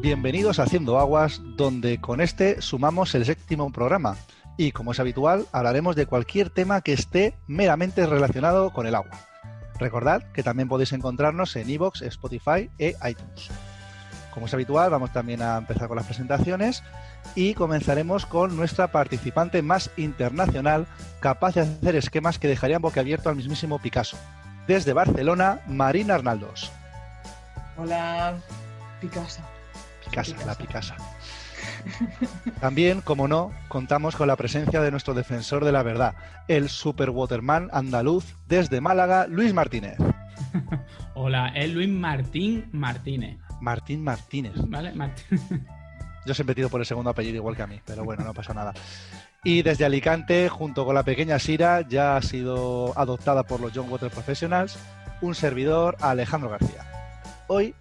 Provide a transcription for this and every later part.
Bienvenidos a Haciendo Aguas, donde con este sumamos el séptimo programa. Y como es habitual, hablaremos de cualquier tema que esté meramente relacionado con el agua. Recordad que también podéis encontrarnos en iVoox, Spotify e iTunes. Como es habitual, vamos también a empezar con las presentaciones y comenzaremos con nuestra participante más internacional, capaz de hacer esquemas que dejarían boquiabierto al mismísimo Picasso. Desde Barcelona, Marina Arnaldos. Hola, Picasso. Picasa, la Picasa. También, como no, contamos con la presencia de nuestro defensor de la verdad, el super waterman andaluz desde Málaga, Luis Martínez. Hola, es Luis Martín Martínez. Martín Martínez. ¿Vale? Martín. Yo siempre tiro por el segundo apellido igual que a mí, pero bueno, no pasa nada. Y desde Alicante, junto con la pequeña Sira, ya ha sido adoptada por los John Water Professionals, un servidor, Alejandro García. Hoy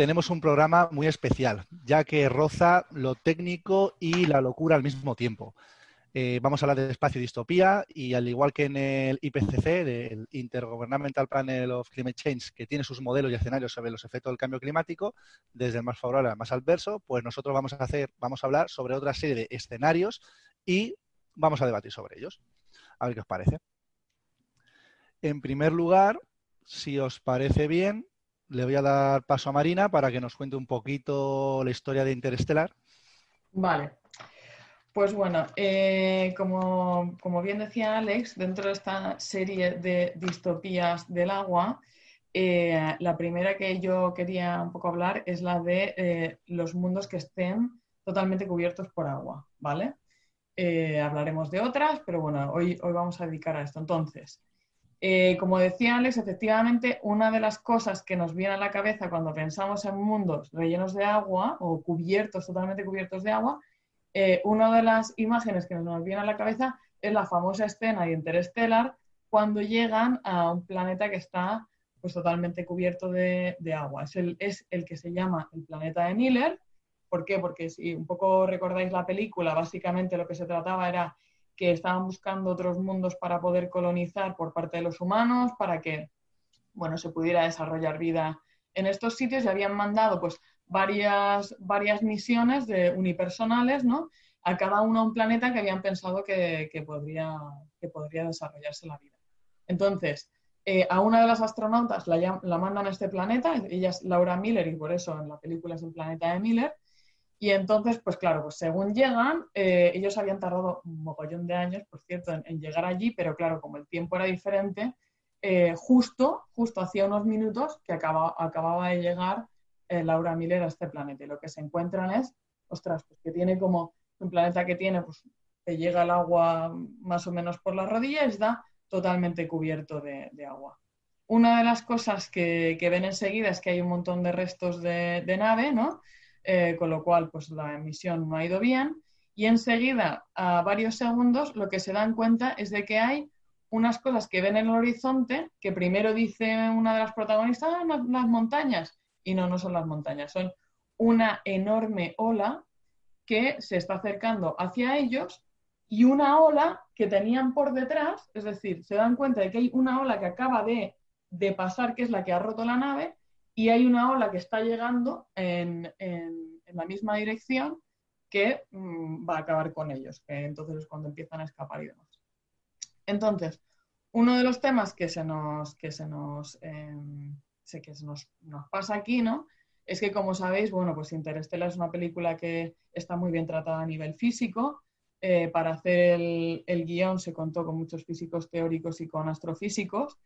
tenemos un programa muy especial, ya que roza lo técnico y la locura al mismo tiempo. Eh, vamos a hablar de espacio y distopía y al igual que en el IPCC, el Intergovernmental Panel of Climate Change, que tiene sus modelos y escenarios sobre los efectos del cambio climático, desde el más favorable al más adverso, pues nosotros vamos a hacer, vamos a hablar sobre otra serie de escenarios y vamos a debatir sobre ellos. A ver qué os parece. En primer lugar, si os parece bien, le voy a dar paso a Marina para que nos cuente un poquito la historia de Interestelar. Vale. Pues bueno, eh, como, bien decía Alex, dentro de esta serie de distopías del agua, eh, la primera que yo quería un poco hablar es la de eh, los mundos que estén totalmente cubiertos por agua, ¿vale? hablaremos de otras, pero bueno, hoy, hoy vamos a dedicar a esto. Entonces, como decía Alex, efectivamente, una de las cosas que nos viene a la cabeza cuando pensamos en mundos rellenos de agua o cubiertos, totalmente cubiertos de agua, eh, una de las imágenes que nos viene a la cabeza es la famosa escena de Interstellar cuando llegan a un planeta que está pues, totalmente cubierto de, agua. Es el, es el, que se llama el planeta de Miller. ¿Por qué? Porque si un poco recordáis la película, básicamente lo que se trataba era que estaban buscando otros mundos para poder colonizar por parte de los humanos, para que bueno, se pudiera desarrollar vida en estos sitios y habían mandado pues varias, varias misiones de unipersonales, ¿no? A cada uno un planeta que habían pensado que, podría, que podría desarrollarse la vida. Entonces, eh, a una de las astronautas la, la, mandan a este planeta, ella es Laura Miller y por eso en la película es el planeta de Miller. Y entonces, pues claro, pues según llegan, eh, ellos habían tardado un mogollón de años, por cierto, en, llegar allí, pero claro, como el tiempo era diferente, eh, justo, justo hacía unos minutos que acaba, acababa de llegar eh, Laura Miller a este planeta. Y lo que se encuentran es, ostras, pues que tiene como un planeta que tiene, pues que llega el agua más o menos por las rodillas está totalmente cubierto de, agua. Una de las cosas que, ven enseguida es que hay un montón de restos de, nave, ¿no? Eh, con lo cual, pues la emisión no ha ido bien. Y enseguida, a varios segundos, lo que se dan cuenta es de que hay unas cosas que ven en el horizonte, que primero dice una de las protagonistas, ah, las montañas, y no, no son las montañas, son una enorme ola que se está acercando hacia ellos y una ola que tenían por detrás, es decir, se dan cuenta de que hay una ola que acaba de, pasar, que es la que ha roto la nave, y hay una ola que está llegando en, la misma dirección que mm, va a acabar con ellos, que entonces es cuando empiezan a escapar y demás. Entonces, uno de los temas que se nos, que se nos em, que nos, nos pasa aquí, ¿no? Es que, como sabéis, bueno, pues Interstellar es una película que está muy bien tratada a nivel físico. Eh, para hacer el, guion se contó con muchos físicos teóricos y con astrofísicos,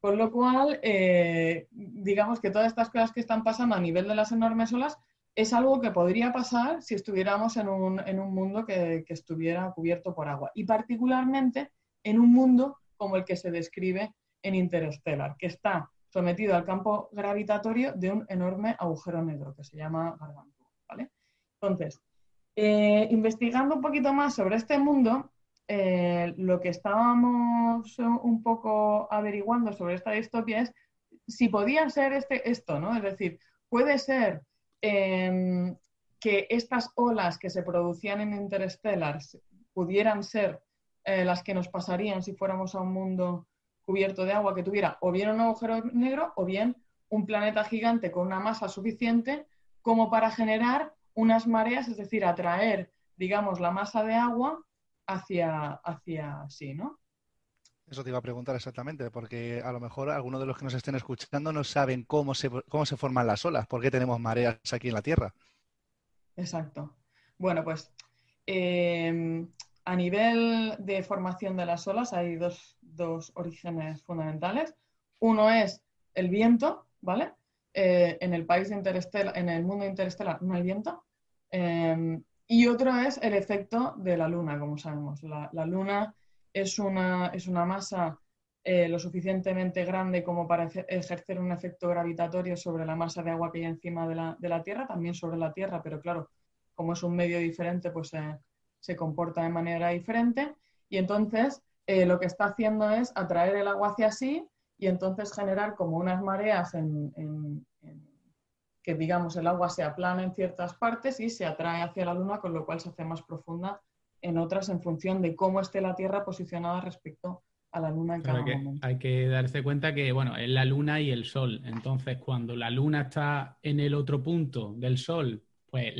con lo cual, eh, digamos que todas estas cosas que están pasando a nivel de las enormes olas es algo que podría pasar si estuviéramos en un, en un mundo que, que, estuviera cubierto por agua, y particularmente en un mundo como el que se describe en Interstellar, que está sometido al campo gravitatorio de un enorme agujero negro que se llama Gargantua. ¿vale? Entonces, eh, investigando un poquito más sobre este mundo, eh, lo que estábamos un poco averiguando sobre esta distopia es si podía ser este, esto, ¿no? Es decir, puede ser em, que estas olas que se producían en Interstellar pudieran ser eh, las que nos pasarían si fuéramos a un mundo cubierto de agua que tuviera o bien un agujero negro o bien un planeta gigante con una masa suficiente como para generar unas mareas, es decir, atraer, digamos, la masa de agua hacia, hacia sí, ¿no? Eso te iba a preguntar exactamente, porque a lo mejor algunos de los que nos estén escuchando no saben cómo se, cómo se forman las olas, por qué tenemos mareas aquí en la Tierra. Exacto. Bueno, pues eh, a nivel de formación de las olas hay dos, orígenes fundamentales. Uno es el viento, ¿vale? Eh, en el país interestelar, en el mundo interestelar no hay viento. Eh, y otro es el efecto de la luna, como sabemos. La, luna es una, es una masa eh, lo suficientemente grande como para ejercer un efecto gravitatorio sobre la masa de agua que hay encima de la, de la Tierra, también sobre la Tierra, pero claro, como es un medio diferente, pues se comporta de manera diferente. Y entonces eh, lo que está haciendo es atraer el agua hacia sí y entonces generar como unas mareas en, que digamos el agua se aplana en ciertas partes y se atrae hacia la luna, con lo cual se hace más profunda en otras en función de cómo esté la Tierra posicionada respecto a la luna en cada momento. Hay que darse cuenta que, bueno, es la luna y el sol. Entonces, cuando la luna está en el otro punto del sol, pues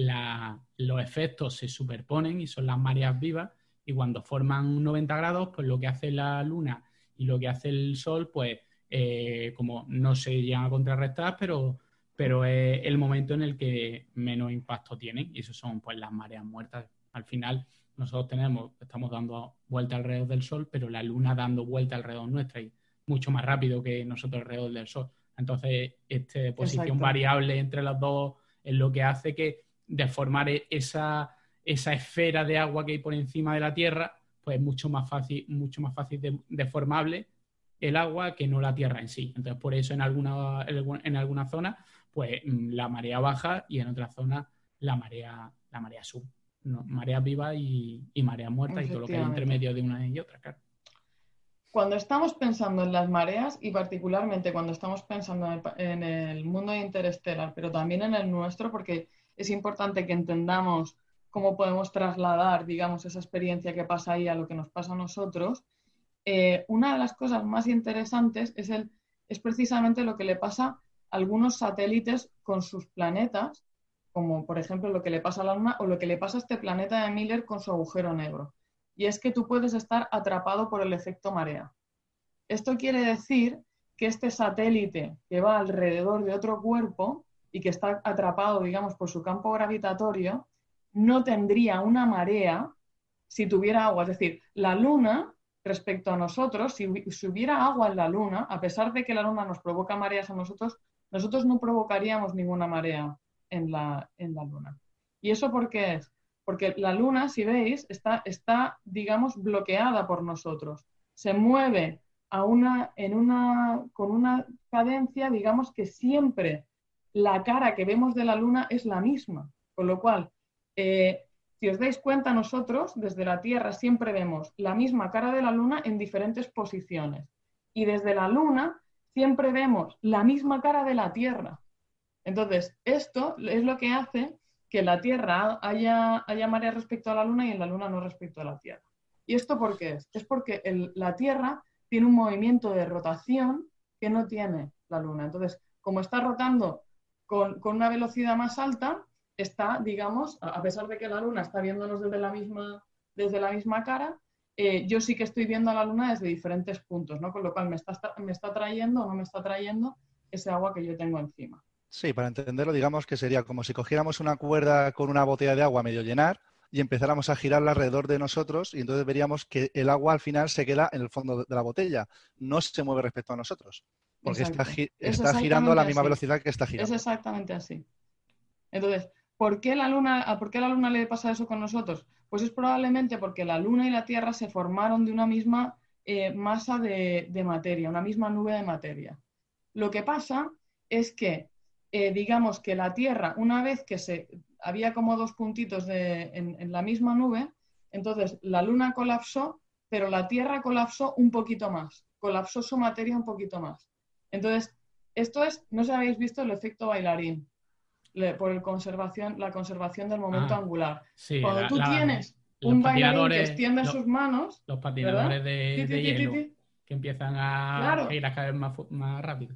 los efectos se superponen y son las mareas vivas. Y cuando forman 90 grados, pues lo que hace la luna y lo que hace el sol, pues eh, como no se llegan a contrarrestar, pero pero es el momento en el que menos impacto tienen y eso son pues las mareas muertas. Al final nosotros tenemos, estamos dando vuelta alrededor del Sol, pero la Luna dando vuelta alrededor nuestra y mucho más rápido que nosotros alrededor del Sol. Entonces, esta posición variable entre las dos es lo que hace que deformar e-, esa, esa esfera de agua que hay por encima de la Tierra, pues es mucho más fácil, mucho más fácil de, deformable el agua que no la Tierra en sí. Entonces, por eso en alguna, en alguna zona pues mm, la marea baja y en otra zona la marea, la marea sub. Marea viva y, marea muerta y todo lo que hay entre medio de una y otra, claro. Cuando estamos pensando en las mareas y particularmente cuando estamos pensando en el mundo interestelar, pero también en el nuestro, porque es importante que entendamos cómo podemos trasladar, digamos, esa experiencia que pasa ahí a lo que nos pasa a nosotros, eh, una de las cosas más interesantes es, el, es precisamente lo que le pasa algunos satélites con sus planetas, como por ejemplo lo que le pasa a la Luna o lo que le pasa a este planeta de Miller con su agujero negro. Y es que tú puedes estar atrapado por el efecto marea. Esto quiere decir que este satélite que va alrededor de otro cuerpo y que está atrapado, digamos, por su campo gravitatorio, no tendría una marea si tuviera agua. Es decir, la Luna, respecto a nosotros, si, hubiera agua en la Luna, a pesar de que la Luna nos provoca mareas a nosotros, nosotros no provocaríamos ninguna marea en la, en la Luna. ¿Y eso por qué es? Porque la Luna, si veis, está, está, digamos, bloqueada por nosotros. Se mueve a una, en una, con una cadencia, digamos, que siempre la cara que vemos de la Luna es la misma. Con lo cual, eh, si os dais cuenta, nosotros desde la Tierra siempre vemos la misma cara de la Luna en diferentes posiciones. Y desde la Luna siempre vemos la misma cara de la Tierra. Entonces, esto es lo que hace que la Tierra haya, haya marea respecto a la Luna y en la Luna no respecto a la Tierra. ¿Y esto por qué es? Es porque la Tierra tiene un movimiento de rotación que no tiene la Luna. Entonces, como está rotando con, con una velocidad más alta, está, digamos, a pesar de que la Luna está viéndonos desde la misma, desde la misma cara, eh, yo sí que estoy viendo a la luna desde diferentes puntos, ¿no? Con lo cual me está, me está trayendo o no me está trayendo ese agua que yo tengo encima. Sí, para entenderlo, digamos que sería como si cogiéramos una cuerda con una botella de agua medio llenar y empezáramos a girarla alrededor de nosotros y entonces veríamos que el agua al final se queda en el fondo de la botella, no se mueve respecto a nosotros, porque está, está girando a la misma velocidad que está girando. Es exactamente así. Entonces, ¿por qué, la luna, ¿por qué a la luna le pasa eso con nosotros? Pues es probablemente porque la Luna y la Tierra se formaron de una misma eh, masa de, materia, una misma nube de materia. Lo que pasa es que, eh, digamos que la Tierra, una vez que se había como dos puntitos en, la misma nube, entonces la Luna colapsó, pero la Tierra colapsó un poquito más, colapsó su materia un poquito más. Entonces, esto es, no sé si habéis visto el efecto bailarín por el conservación, la conservación del momento ah, angular. Cuando tú tienes un bailarín que extiende sus manos. Los patinadores de, hielo que empiezan a ir a caer más, más rápido.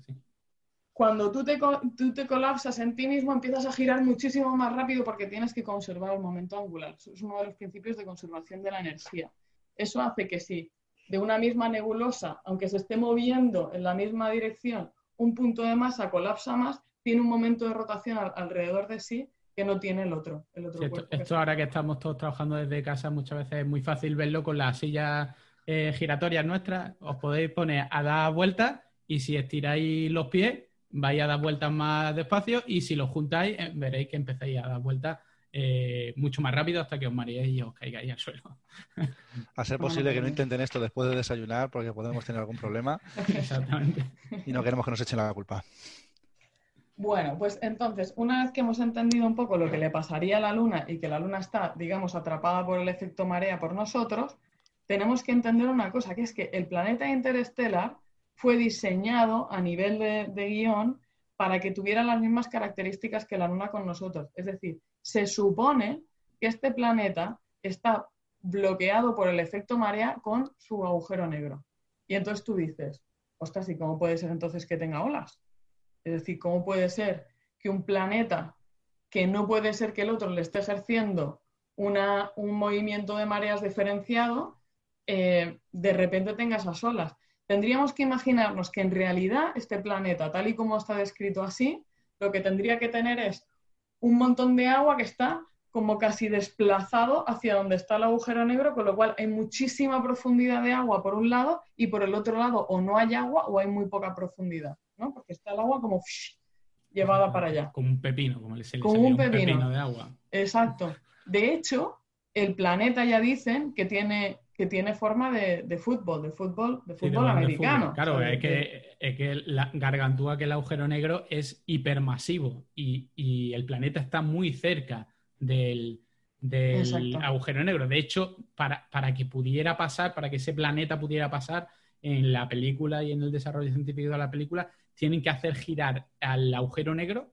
cuando tú te, tú te colapsas en ti mismo, empiezas a girar muchísimo más rápido porque tienes que conservar el momento angular. Eso es uno de los principios de conservación de la energía. Eso hace que si de una misma nebulosa, aunque se esté moviendo en la misma dirección, un punto de masa colapsa más, tiene un momento de rotación alrededor de sí que no tiene el otro. El otro esto, ahora que estamos todos trabajando desde casa, muchas veces es muy fácil verlo con las sillas eh, giratorias nuestras. Os podéis poner a dar vueltas y si estiráis los pies, vais a dar vueltas más despacio y si los juntáis, eh, veréis que empezáis a dar vueltas eh, mucho más rápido hasta que os mareéis y os caigáis al suelo. A ser posible que no intenten esto después de desayunar porque podemos tener algún problema. Exactamente. Y no queremos que nos echen la culpa. Bueno, pues entonces, una vez que hemos entendido un poco lo que le pasaría a la Luna y que la Luna está, digamos, atrapada por el efecto marea por nosotros, tenemos que entender una cosa, que es que el planeta interestelar fue diseñado a nivel de, guion para que tuviera las mismas características que la Luna con nosotros. Es decir, se supone que este planeta está bloqueado por el efecto marea con su agujero negro. Y entonces tú dices, ostras, ¿y cómo puede ser entonces que tenga olas? Es decir, ¿cómo puede ser que un planeta que no puede ser que el otro le esté ejerciendo un movimiento de mareas diferenciado, eh, de repente tenga esas olas? Tendríamos que imaginarnos que en realidad este planeta, tal y como está descrito así, lo que tendría que tener es un montón de agua que está como casi desplazado hacia donde está el agujero negro, con lo cual hay muchísima profundidad de agua por un lado y por el otro lado o no hay agua o hay muy poca profundidad. ¿No? Porque está el agua como llevada para allá. Como un pepino, como, le como un, pepino. de agua. Exacto. De hecho, el planeta ya dicen que tiene, que tiene forma de, fútbol, de fútbol, de fútbol americano. Claro, es, que, es que la gargantúa que el agujero negro es hipermasivo y, y el planeta está muy cerca del, del agujero negro. De hecho, para, para que pudiera pasar, para que ese planeta pudiera pasar, en la película y en el desarrollo científico de la película, tienen que hacer girar al agujero negro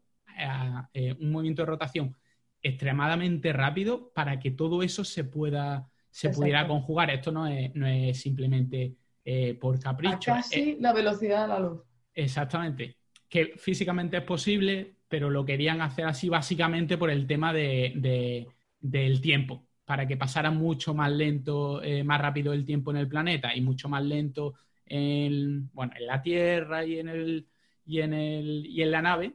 eh, un movimiento de rotación extremadamente rápido para que todo eso se pueda se pudiera conjugar. Esto no es, no es simplemente eh, por capricho. casi la velocidad de la luz. Exactamente. Que físicamente es posible, pero lo querían hacer así básicamente por el tema de, del tiempo para que pasara mucho más lento, eh, más rápido el tiempo en el planeta y mucho más lento en, bueno, en la Tierra y en, el, y en, el, y en la nave,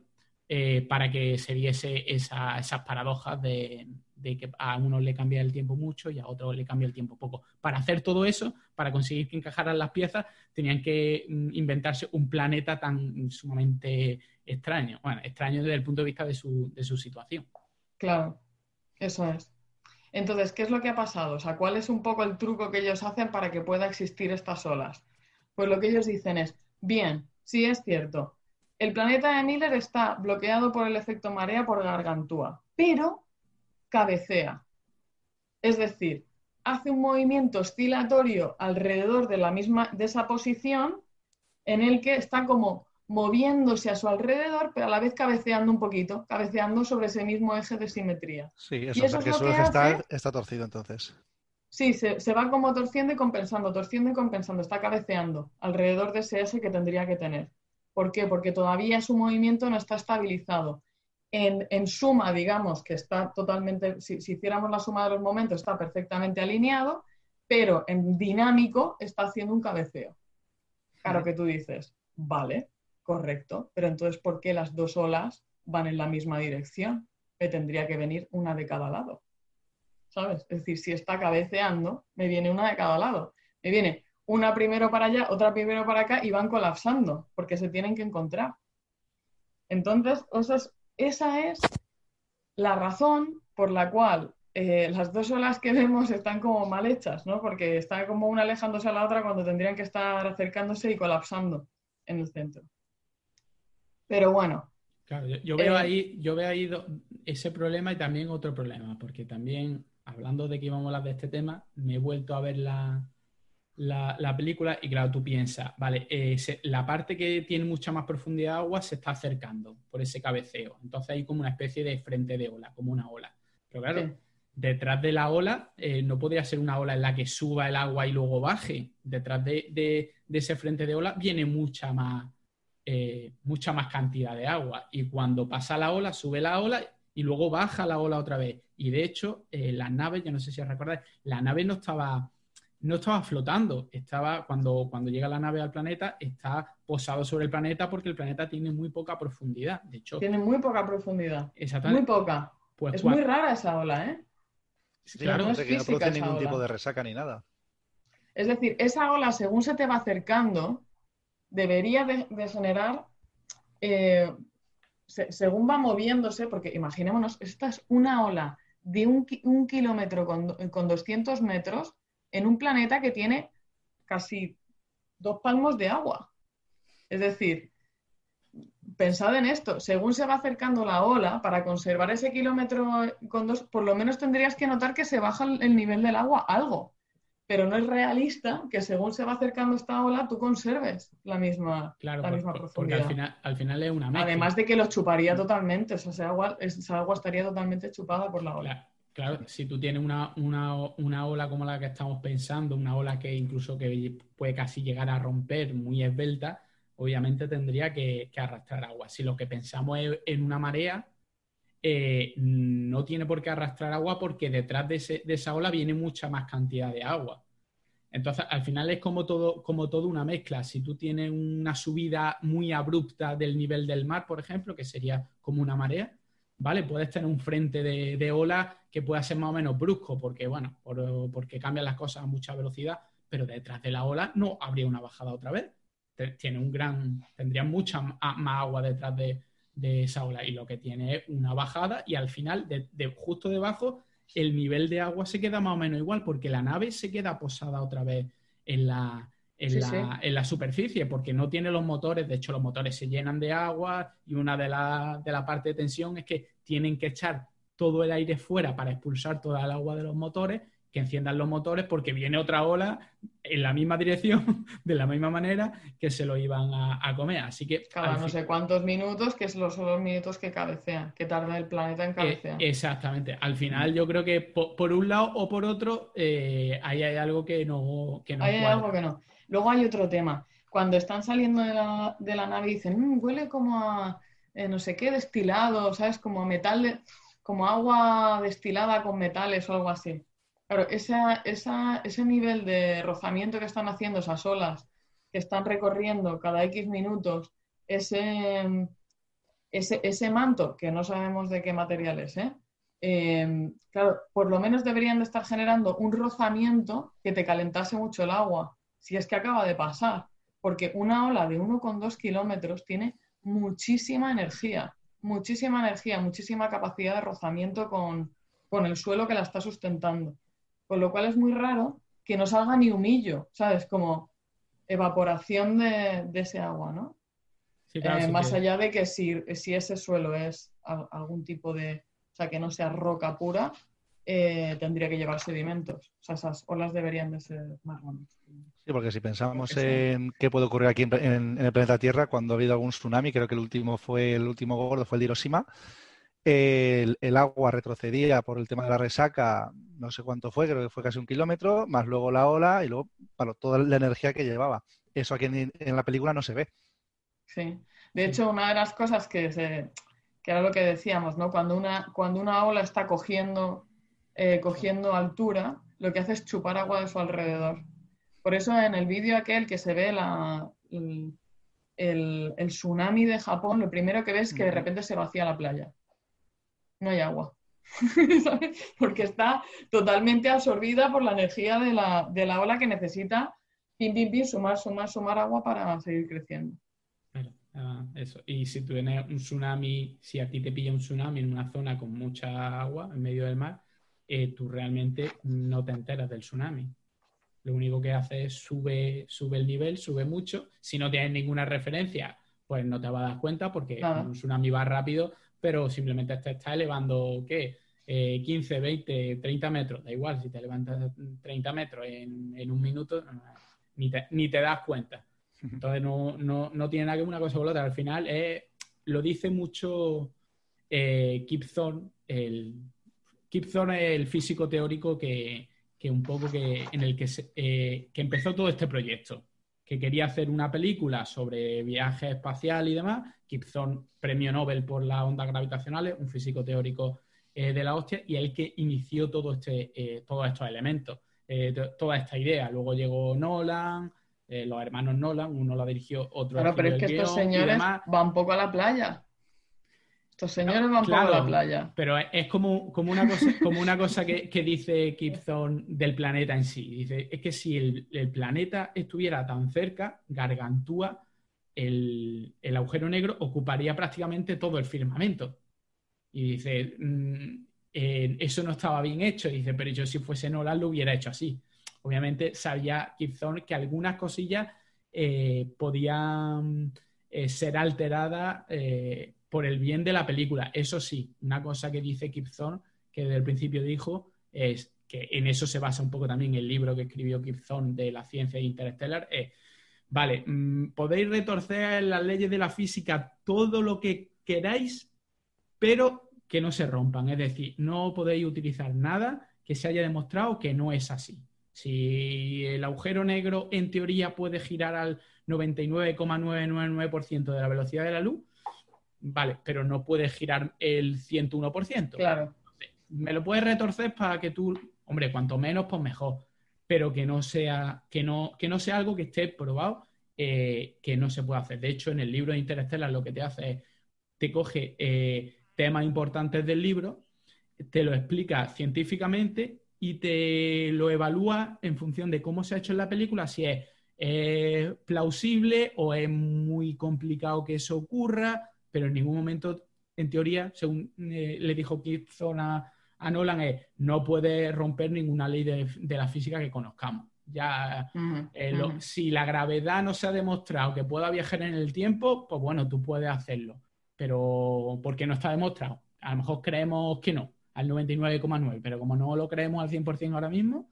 eh, para que se diese esas paradojas de, que a uno le cambia el tiempo mucho y a otro le cambia el tiempo poco. Para hacer todo eso, para conseguir que encajaran las piezas, tenían que mm, inventarse un planeta tan sumamente extraño. Bueno, extraño desde el punto de vista de su, de su situación. Claro, eso es. Entonces, ¿qué es lo que ha pasado? O sea, ¿cuál es un poco el truco que ellos hacen para que pueda existir estas olas? Pues lo que ellos dicen es, bien, sí es cierto, el planeta de Miller está bloqueado por el efecto marea por gargantúa, pero cabecea. Es decir, hace un movimiento oscilatorio alrededor de la misma de esa posición en el que está como moviéndose a su alrededor, pero a la vez cabeceando un poquito, cabeceando sobre ese mismo eje de simetría. Sí, eso, porque su eje está, está, torcido entonces. Sí, se, se, va como torciendo y compensando, torciendo y compensando, está cabeceando alrededor de ese eje que tendría que tener. ¿Por qué? Porque todavía su movimiento no está estabilizado. En, en suma, digamos que está totalmente, si, si hiciéramos la suma de los momentos, está perfectamente alineado, pero en dinámico está haciendo un cabeceo. Claro que tú dices, vale, Correcto, pero entonces, ¿por qué las dos olas van en la misma dirección? Me tendría que venir una de cada lado. ¿Sabes? Es decir, si está cabeceando, me viene una de cada lado. Me viene una primero para allá, otra primero para acá y van colapsando porque se tienen que encontrar. Entonces, esa es la razón por la cual eh, las dos olas que vemos están como mal hechas, ¿no? Porque están como una alejándose a la otra cuando tendrían que estar acercándose y colapsando en el centro. Pero bueno. Claro, yo, veo eh, ahí, yo veo ahí ese problema y también otro problema, porque también, hablando de que íbamos a hablar de este tema, me he vuelto a ver la, la, película y claro, tú piensas, vale, eh, la parte que tiene mucha más profundidad de agua se está acercando por ese cabeceo. Entonces hay como una especie de frente de ola, como una ola. Pero claro, detrás de la ola eh, no podría ser una ola en la que suba el agua y luego baje. Detrás de, de, ese frente de ola viene mucha más eh, mucha más cantidad de agua. Y cuando pasa la ola, sube la ola y luego baja la ola otra vez. Y de hecho, eh, las naves, yo no sé si recordáis, la nave no estaba, no estaba flotando, estaba, cuando, cuando llega la nave al planeta, está posado sobre el planeta porque el planeta tiene muy poca profundidad. De hecho, Tiene muy poca profundidad. exactamente. Muy poca. pues es muy rara esa ola, ¿eh? Sí, Claro, no, es que no física produce esa ningún ola. tipo de resaca ni nada. Es decir, esa ola, según se te va acercando, debería de, de generar, eh, se- según va moviéndose, porque imaginémonos, esta es una ola de un, un kilómetro con, con 200 metros en un planeta que tiene casi dos palmos de agua. Es decir, pensad en esto, según se va acercando la ola, para conservar ese kilómetro con dos, por lo menos tendrías que notar que se baja el- el nivel del agua algo pero no es realista que según se va acercando esta ola tú conserves la misma, Claro, la por- misma por- porque al profundidad. final, al final es una mezcla. Además de que los chuparía totalmente, o sea, esa agua, esa agua estaría totalmente chupada por la ola. Claro, si tú tienes una, una, una ola como la que estamos pensando, una ola que incluso que puede casi llegar a romper muy esbelta, obviamente tendría que, que arrastrar agua. Si lo que pensamos es en una marea, eh, no tiene por qué arrastrar agua porque detrás de, ese- de esa ola viene mucha más cantidad de agua. Entonces, al final es como todo, como todo una mezcla. Si tú tienes una subida muy abrupta del nivel del mar, por ejemplo, que sería como una marea, ¿vale? Puedes tener un frente de, de ola que pueda ser más o menos brusco, porque, bueno, por- porque cambian las cosas a mucha velocidad, pero detrás de la ola no habría una bajada otra vez. Tiene un gran, tendría mucha más agua detrás de, de esa ola y lo que tiene es una bajada y al final, de, de- justo debajo, el nivel de agua se queda más o menos igual porque la nave se queda posada otra vez en la, en, Sí, la, sí. en la superficie porque no tiene los motores, de hecho los motores se llenan de agua y una de las de la parte de tensión es que tienen que echar todo el aire fuera para expulsar toda el agua de los motores, que enciendan los motores porque viene otra ola en la misma dirección, de la misma manera que se lo iban a, a comer. Así que Cada no fin- sé cuántos minutos, que los, son los minutos que cabecean, que tarda el planeta en Eh, cabecear. exactamente. Al final yo creo que po- por, un lado o por otro eh, ahí hay algo que no, que no Ahí hay algo que no. Luego hay otro tema. Cuando están saliendo de la, de la nave y dicen, "Mm, huele como a eh, no sé qué destilado, ¿sabes? Como metal, como agua destilada con metales o algo así. Claro, ese nivel de rozamiento que están haciendo esas olas, que están recorriendo cada X minutos, ese, ese, ese manto, que no sabemos de qué material es, ¿eh? Eh, claro, por lo menos deberían de estar generando un rozamiento que te calentase mucho el agua, si es que acaba de pasar, porque una ola de 1,2 kilómetros tiene muchísima energía, muchísima energía, muchísima capacidad de rozamiento con, con el suelo que la está sustentando. Con lo cual es muy raro que no salga ni humillo, ¿sabes? Como evaporación de, de ese agua, ¿no? Sí, claro, Eh, sí más allá de que si, si ese suelo es al- algún tipo de, o sea, que no sea roca pura, eh, tendría que llevar sedimentos. O sea, esas olas deberían de ser marrones. Sí, porque si pensamos Porque sí. en qué puede ocurrir aquí en, en- en el planeta Tierra cuando ha habido algún tsunami, creo que el último fue el último gordo fue el de Hiroshima, el, el agua retrocedía por el tema de la resaca, no sé cuánto fue, creo que fue casi un kilómetro, más luego la ola y luego para toda la energía que llevaba. Eso aquí en, en la película no se ve. Sí. De hecho, una de las cosas que, se, que era lo que decíamos, ¿no? Cuando una, cuando una ola está cogiendo, eh, cogiendo altura, lo que hace es chupar agua de su alrededor. Por eso en el vídeo aquel que se ve la, el, el- el tsunami de Japón, lo primero que ves es que de repente se vacía la playa. No hay agua. ¿Sabes? Porque está totalmente absorbida por la energía de la, de la ola que necesita pim, pim, pim, sumar, sumar, sumar agua para seguir creciendo. Claro, ah, eso. Y si tú tienes un tsunami, si a ti te pilla un tsunami en una zona con mucha agua en medio del mar, eh, tú realmente no te enteras del tsunami. Lo único que hace es sube, sube el nivel, sube mucho. Si no tienes ninguna referencia, pues no te vas a dar cuenta porque un tsunami va rápido, pero simplemente te está elevando, ¿qué? Eh, 15, 20, 30 metros. Da igual, si te levantas 30 metros en, en un minuto, ni te, ni te das cuenta. Entonces no, no, no tiene nada que ver una cosa con la otra. Al final es- lo dice mucho eh, Kip Thorne, el, Thorne es el físico teórico que, que un poco que, en el que, se- eh, que empezó todo este proyecto. que quería hacer una película sobre viaje espacial y demás. Thorne, premio Nobel por las ondas gravitacionales, un físico teórico eh, de la hostia, y el que inició todo este, eh, todos estos elementos, toda esta idea. Luego llegó Nolan, los hermanos Nolan, uno la dirigió, otro Claro, pero es que estos señores van poco a la playa. Estos señores van poco a la playa. Pero es como, como una cosa, como una cosa que, dice Kip Thorne del planeta en sí. Dice, es que si el, planeta estuviera tan cerca, Gargantúa, el, el agujero negro ocuparía prácticamente todo el firmamento. Y dice, mm, eh, eso no estaba bien hecho. dice, pero yo si fuese Nolan lo hubiera hecho así. Obviamente sabía Thorne que algunas cosillas eh, podían eh, ser alteradas por el bien de la película. Eso sí, una cosa que dice Kip Thorne, que desde el principio dijo, es que en eso se basa un poco también el libro que escribió Kip Thorne de la ciencia interestelar, es, vale, mm, podéis retorcer las leyes de la física todo lo que queráis, pero que no se rompan. Es decir, no podéis utilizar nada que se haya demostrado que no es así. Si el agujero negro en teoría puede girar al 99,999% de la velocidad de la luz, vale, pero no puede girar el 101%. Claro. Me lo puedes retorcer para que tú, hombre, cuanto menos, pues mejor, pero que no sea, que no, que no sea algo que esté probado eh, que no se puede hacer. De hecho, en el libro de Interstellar lo que te hace es, te coge eh, temas importantes del libro, te lo explica científicamente y te lo evalúa en función de cómo se ha hecho en la película, si es plausible o es muy complicado que eso ocurra, pero en ningún momento, en teoría, según eh, le dijo Keith a, a, Nolan, es no puede romper ninguna ley de, la física que conozcamos. Ya, eh, si la gravedad no se ha demostrado que pueda viajar en el tiempo, pues bueno, tú puedes hacerlo pero porque no está demostrado. A lo mejor creemos que no, al 99,9, pero como no lo creemos al 100% ahora mismo,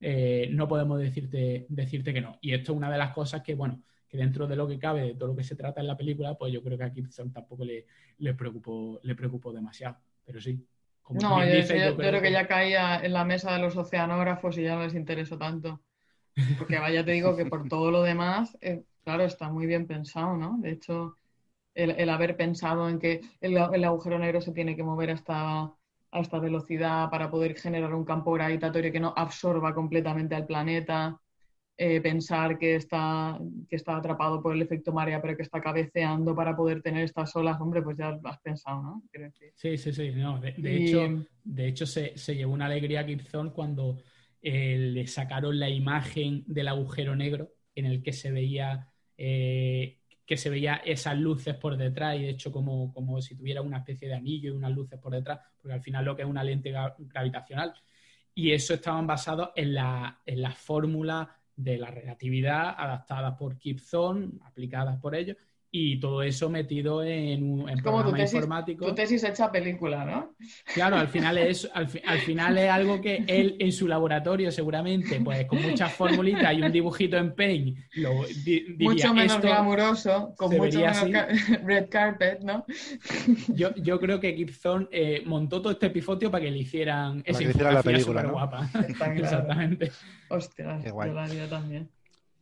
eh, no podemos decirte, decirte que no. Y esto es una de las cosas que, bueno, que dentro de lo que cabe, de todo lo que se trata en la película, pues yo creo que a Gibson tampoco le, le, preocupó, le preocupó demasiado. Pero sí. Como no, yo, yo, creo que, ya caía en la mesa de los oceanógrafos y ya no les interesó tanto. Porque vaya, te digo que por todo lo demás, eh, claro, está muy bien pensado, ¿no? De hecho, el, haber pensado en que el, agujero negro se tiene que mover hasta a esta velocidad para poder generar un campo gravitatorio que no absorba completamente al planeta, eh, pensar que está, que está atrapado por el efecto marea, pero que está cabeceando para poder tener estas olas, hombre, pues ya has pensado, ¿no? Sí, sí, sí. de, hecho, de hecho se, llevó una alegría a Gibson cuando eh, le sacaron la imagen del agujero negro en el que se veía eh, que se veía esas luces por detrás y de hecho como, como si tuviera una especie de anillo y unas luces por detrás, porque al final lo que es una lente gravitacional. Y eso estaban basados en la, en la fórmula de la relatividad adaptadas por Thorne, aplicadas por ellos, y todo eso metido en un en como tu tesis, informático. Tu tesis hecha película, ¿no? Claro, al final es, al, final es algo que él en su laboratorio seguramente, pues con muchas formulitas y un dibujito en Paint, lo, mucho menos glamuroso, con mucho menos red carpet, ¿no? Yo, yo creo que Gibson eh, montó todo este epifodio para que le hicieran esa infografía la película, ¿no? guapa. Exactamente. Hostia, yo la haría también.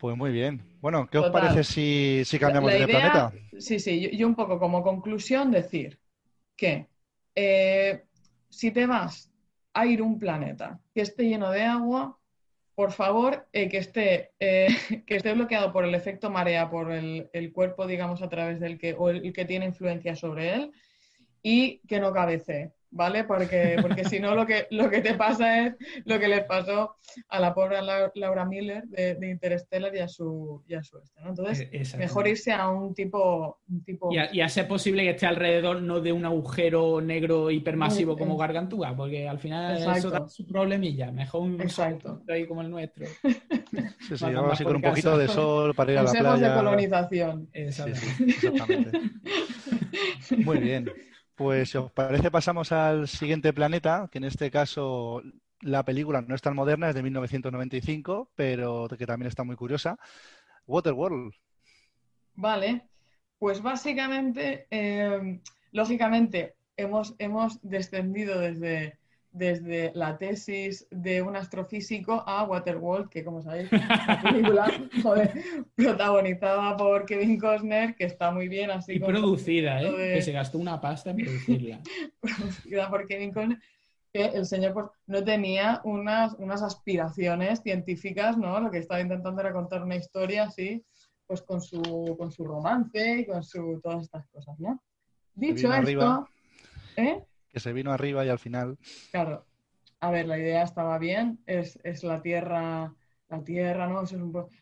Pues muy bien. Bueno, ¿qué os parece si, cambiamos de planeta? Sí, sí, yo, un poco como conclusión decir que eh, si te vas a ir a un planeta que esté lleno de agua, por favor, eh, que, esté, eh, que esté bloqueado por el efecto marea, por el, el, cuerpo, digamos, a través del que, o el que tiene influencia sobre él, y que no cabece. ¿Vale? Porque, porque si no, lo que, lo que te pasa es lo que le pasó a la pobre Laura Miller de, de Interstellar y a su, y a su este, ¿no? Entonces, e, mejor irse a un tipo... Un tipo... Y, a, y, a, ser posible que esté alrededor no de un agujero negro hipermasivo como Gargantúa, porque al final eso da su problemilla. Mejor un Exacto. ahí como el nuestro. Sí, sí, vamos así con un poquito de sol para ir a la playa. de colonización. exactamente. Muy bien. Pues si os parece pasamos al siguiente planeta, que en este caso la película no es tan moderna, es de 1995, pero que también está muy curiosa. Waterworld. Vale, pues básicamente, eh, lógicamente, hemos, hemos descendido desde, desde la tesis de un astrofísico a Waterworld, que como sabéis, es una película protagonizada por Kevin Costner, que está muy bien así. Y producida, ¿eh? Que se gastó una pasta en producirla. producida por Kevin Costner, que el señor pues, no tenía unas, unas aspiraciones científicas, ¿no? Lo que estaba intentando era contar una historia así, pues con su, con su romance y con su, todas estas cosas, ¿no? Dicho esto... ¿eh? Que se vino arriba y al final. Claro. A ver, la idea estaba bien, es, la Tierra, la Tierra, ¿no?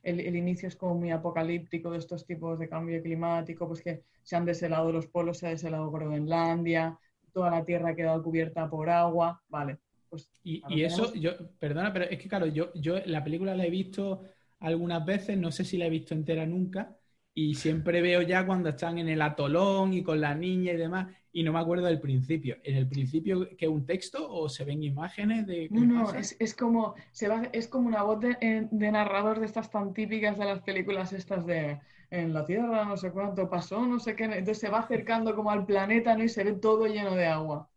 el, inicio es como muy apocalíptico de estos tipos de cambio climático, pues que se han deshelado los polos, se ha deshelado Groenlandia, toda la Tierra ha quedado cubierta por agua, vale. Pues, y, eso, yo, perdona, pero es que claro, yo, yo la película la he visto algunas veces, no sé si la he visto entera nunca, y siempre veo ya cuando están en el atolón y con la niña y demás, y no me acuerdo del principio. ¿En el principio que un texto o se ven imágenes de.? No, no, es, como, se va, es como una voz de, narrador de estas tan típicas de las películas estas de en la Tierra, no sé cuánto pasó, no sé qué. Entonces se va acercando como al planeta ¿no? y se ve todo lleno de agua.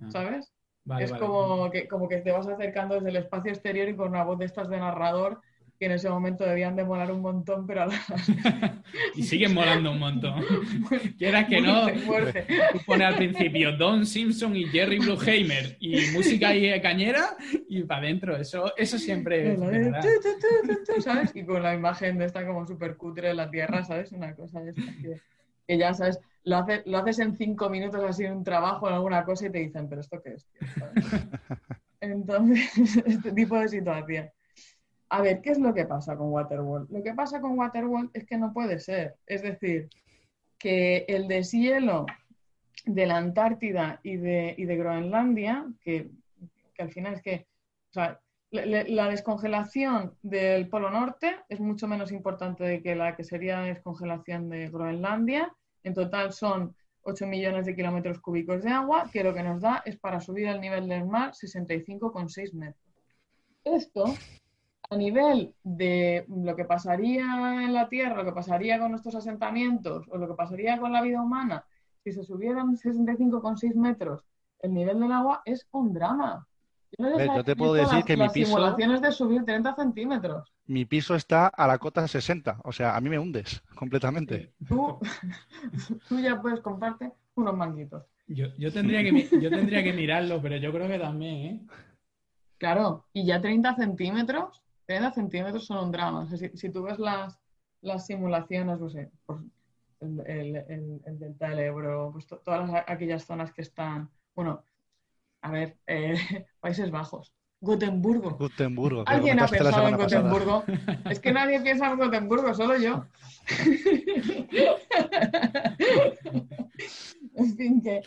Ah. ¿Sabes? es como, Que, como que te vas acercando desde el espacio exterior y con una voz de estas de narrador que en ese momento debían de molar un montón, pero y siguen molando un montón. Quieras que no, tú pones al principio Don Simpson y Jerry Bruckheimer y música y cañera y para adentro. Eso, eso siempre ¿sabes? Y con la imagen de esta como súper cutre de la Tierra, ¿sabes? Una cosa de que, ya, ¿sabes? Lo, lo haces en cinco minutos así en un trabajo o alguna cosa y te dicen, ¿pero esto qué es? Entonces, este tipo de situación. A ver, ¿qué es lo que pasa con Waterworld? Lo que pasa con Waterworld es que no puede ser. Es decir, que el deshielo de la Antártida y de, Groenlandia, que, al final es que la, descongelación del Polo Norte es mucho menos importante que la que sería la descongelación de Groenlandia. En total son 8 millones de kilómetros cúbicos de agua, que lo que nos da es para subir el nivel del mar 65,6 metros. Esto a nivel de lo que pasaría en la Tierra, lo que pasaría con nuestros asentamientos o lo que pasaría con la vida humana, si se subieran 65,6 metros el nivel del agua, es un drama. Yo, te puedo decir que mi piso... simulaciones de subir 30 centímetros. Mi piso está a la cota 60, o sea, a mí me hundes completamente. Tú, tú ya puedes comprarte unos manguitos. Yo, yo, tendría que, yo tendría que mirarlo, pero yo creo que también, ¿eh? Claro, y ya 30 centímetros 30 centímetros son un drama. si, tú ves las, las simulaciones, no sé, pues, el, el, el, delta del Ebro, pues todas aquellas zonas que están, bueno, a ver, eh, Países Bajos, Gotemburgo. Gotemburgo. ¿Alguien ha pensado en Gotemburgo? Es que nadie piensa en Gotemburgo, solo yo. en fin, que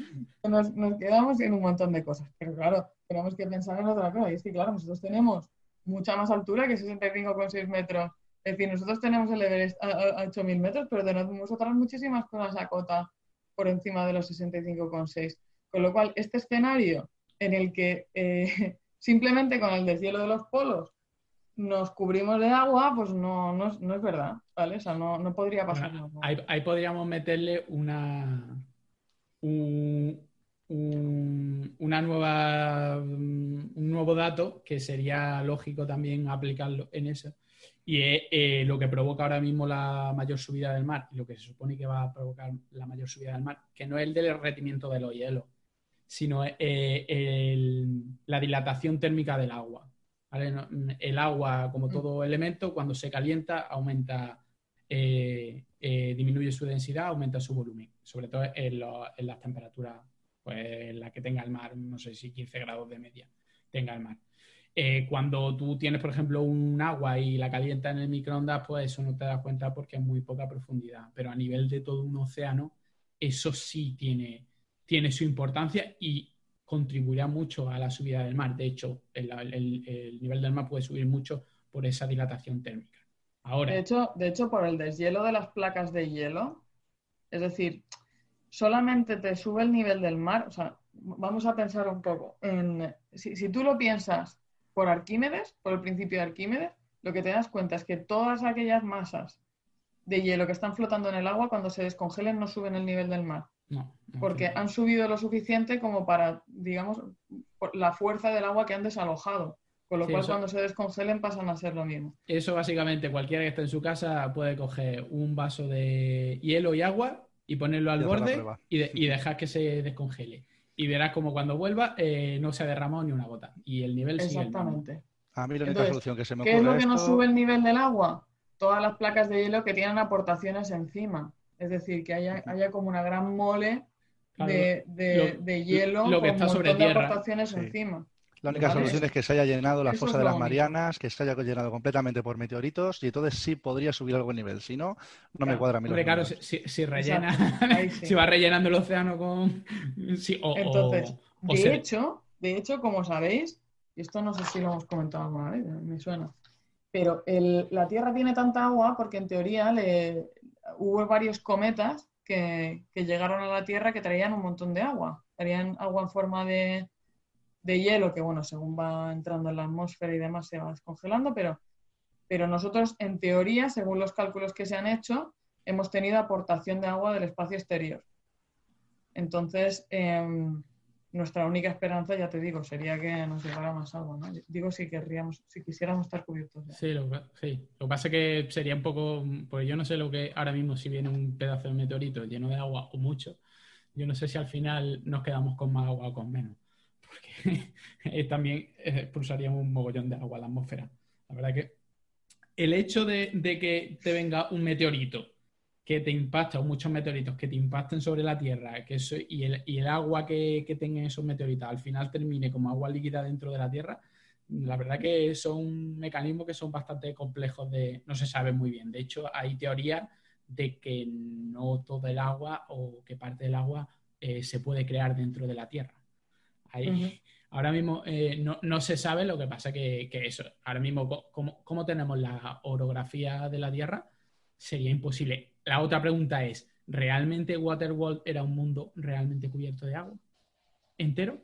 nos, nos, quedamos en un montón de cosas. Pero claro, tenemos que pensar en otra cosa. Y es que, claro, nosotros tenemos mucha más altura que 65,6 metros. Es decir, nosotros tenemos el Everest a, 8.000 metros, pero tenemos otras muchísimas cosas a cota por encima de los 65,6. Con lo cual, este escenario en el que eh, simplemente con el deshielo de los polos nos cubrimos de agua, pues no, no, es, no es verdad, ¿vale? O sea, no, no podría pasar nada. Ahí, podríamos meterle una, una nueva, un nuevo dato que sería lógico también aplicarlo en eso. Y es eh, lo que provoca ahora mismo la mayor subida del mar, y lo que se supone que va a provocar la mayor subida del mar, que no es el derretimiento de los hielos, sino eh, la dilatación térmica del agua. El agua, como mm. todo elemento, cuando se calienta, aumenta, eh, disminuye su densidad, aumenta su volumen, sobre todo en las temperaturas pues la que tenga el mar, no sé si 15 grados de media tenga el mar. Eh, cuando tú tienes, por ejemplo, un agua y la calienta en el microondas, pues eso no te das cuenta porque es muy poca profundidad. Pero a nivel de todo un océano, eso sí tiene, tiene su importancia y contribuirá mucho a la subida del mar. De hecho, el, el, nivel del mar puede subir mucho por esa dilatación térmica. Ahora, de hecho, de hecho, por el deshielo de las placas de hielo, es decir, solamente te sube el nivel del mar, o sea, vamos a pensar un poco, en, si, tú lo piensas por Arquímedes, por el principio de Arquímedes, lo que te das cuenta es que todas aquellas masas de hielo que están flotando en el agua, cuando se descongelen no suben el nivel del mar. No, no, porque no. han subido lo suficiente como para, digamos, la fuerza del agua que han desalojado. Con lo Sí, cual, eso- cuando se descongelen, pasan a ser lo mismo. Eso básicamente cualquiera que esté en su casa puede coger un vaso de hielo y agua y ponerlo al Y borde y, de- y dejar que se descongele. Y verás como cuando vuelva eh, no se ha derramado ni una gota. Y el nivel sigue el mismo. Exactamente. A mí la única Entonces, solución que se me ¿Qué es ocurre lo que nos esto- sube el nivel del agua? Todas las placas de hielo que tienen aportaciones encima. Es decir, que haya, haya como una gran mole de, de- lo- de hielo lo que con está un sobre montón de tierra. aportaciones Sí. encima. La única Vale. solución es que se haya llenado la Eso fosa de las único. Marianas, que se haya llenado completamente por meteoritos y entonces sí podría subir algo el nivel. Si no, no me cuadra a mí Hombre, claro, si, si rellena, Ahí sí. si va rellenando el océano con... sí, o, Entonces, o de se- hecho, de hecho, como sabéis, y esto no sé si lo hemos comentado alguna vez, me suena, pero el- la Tierra tiene tanta agua porque en teoría le, hubo varios cometas que, que llegaron a la Tierra que traían un montón de agua. Traían agua en forma de, de hielo que, bueno, según va entrando en la atmósfera y demás se va descongelando, pero, pero nosotros, en teoría, según los cálculos que se han hecho, hemos tenido aportación de agua del espacio exterior. Entonces, em, nuestra única esperanza, ya te digo, sería que nos llegara más agua, ¿no? Digo, si querríamos, si quisiéramos estar cubiertos. ya. Sí, lo, sí. Lo que pasa es que sería un poco, pues yo no sé lo que ahora mismo si viene un pedazo de meteorito lleno de agua o mucho, yo no sé si al final nos quedamos con más agua o con menos, porque también eh, expulsaríamos un mogollón de agua a la atmósfera. La verdad que el hecho de, de que te venga un meteorito que te impacta, o muchos meteoritos que te impacten sobre la Tierra, que eso, y, el, y el agua que, que tengan esos meteoritos al final termine como agua líquida dentro de la Tierra, la verdad que son mecanismos que son bastante complejos de, no se sabe muy bien. De hecho, hay teorías de que no todo el agua o que parte del agua eh, se puede crear dentro de la Tierra. Ahora mismo eh, no, no se sabe, lo que pasa que, que eso, ahora mismo co- como, como tenemos la orografía de la Tierra, sería imposible. La otra pregunta es, ¿realmente Waterworld era un mundo realmente cubierto de agua? ¿Entero?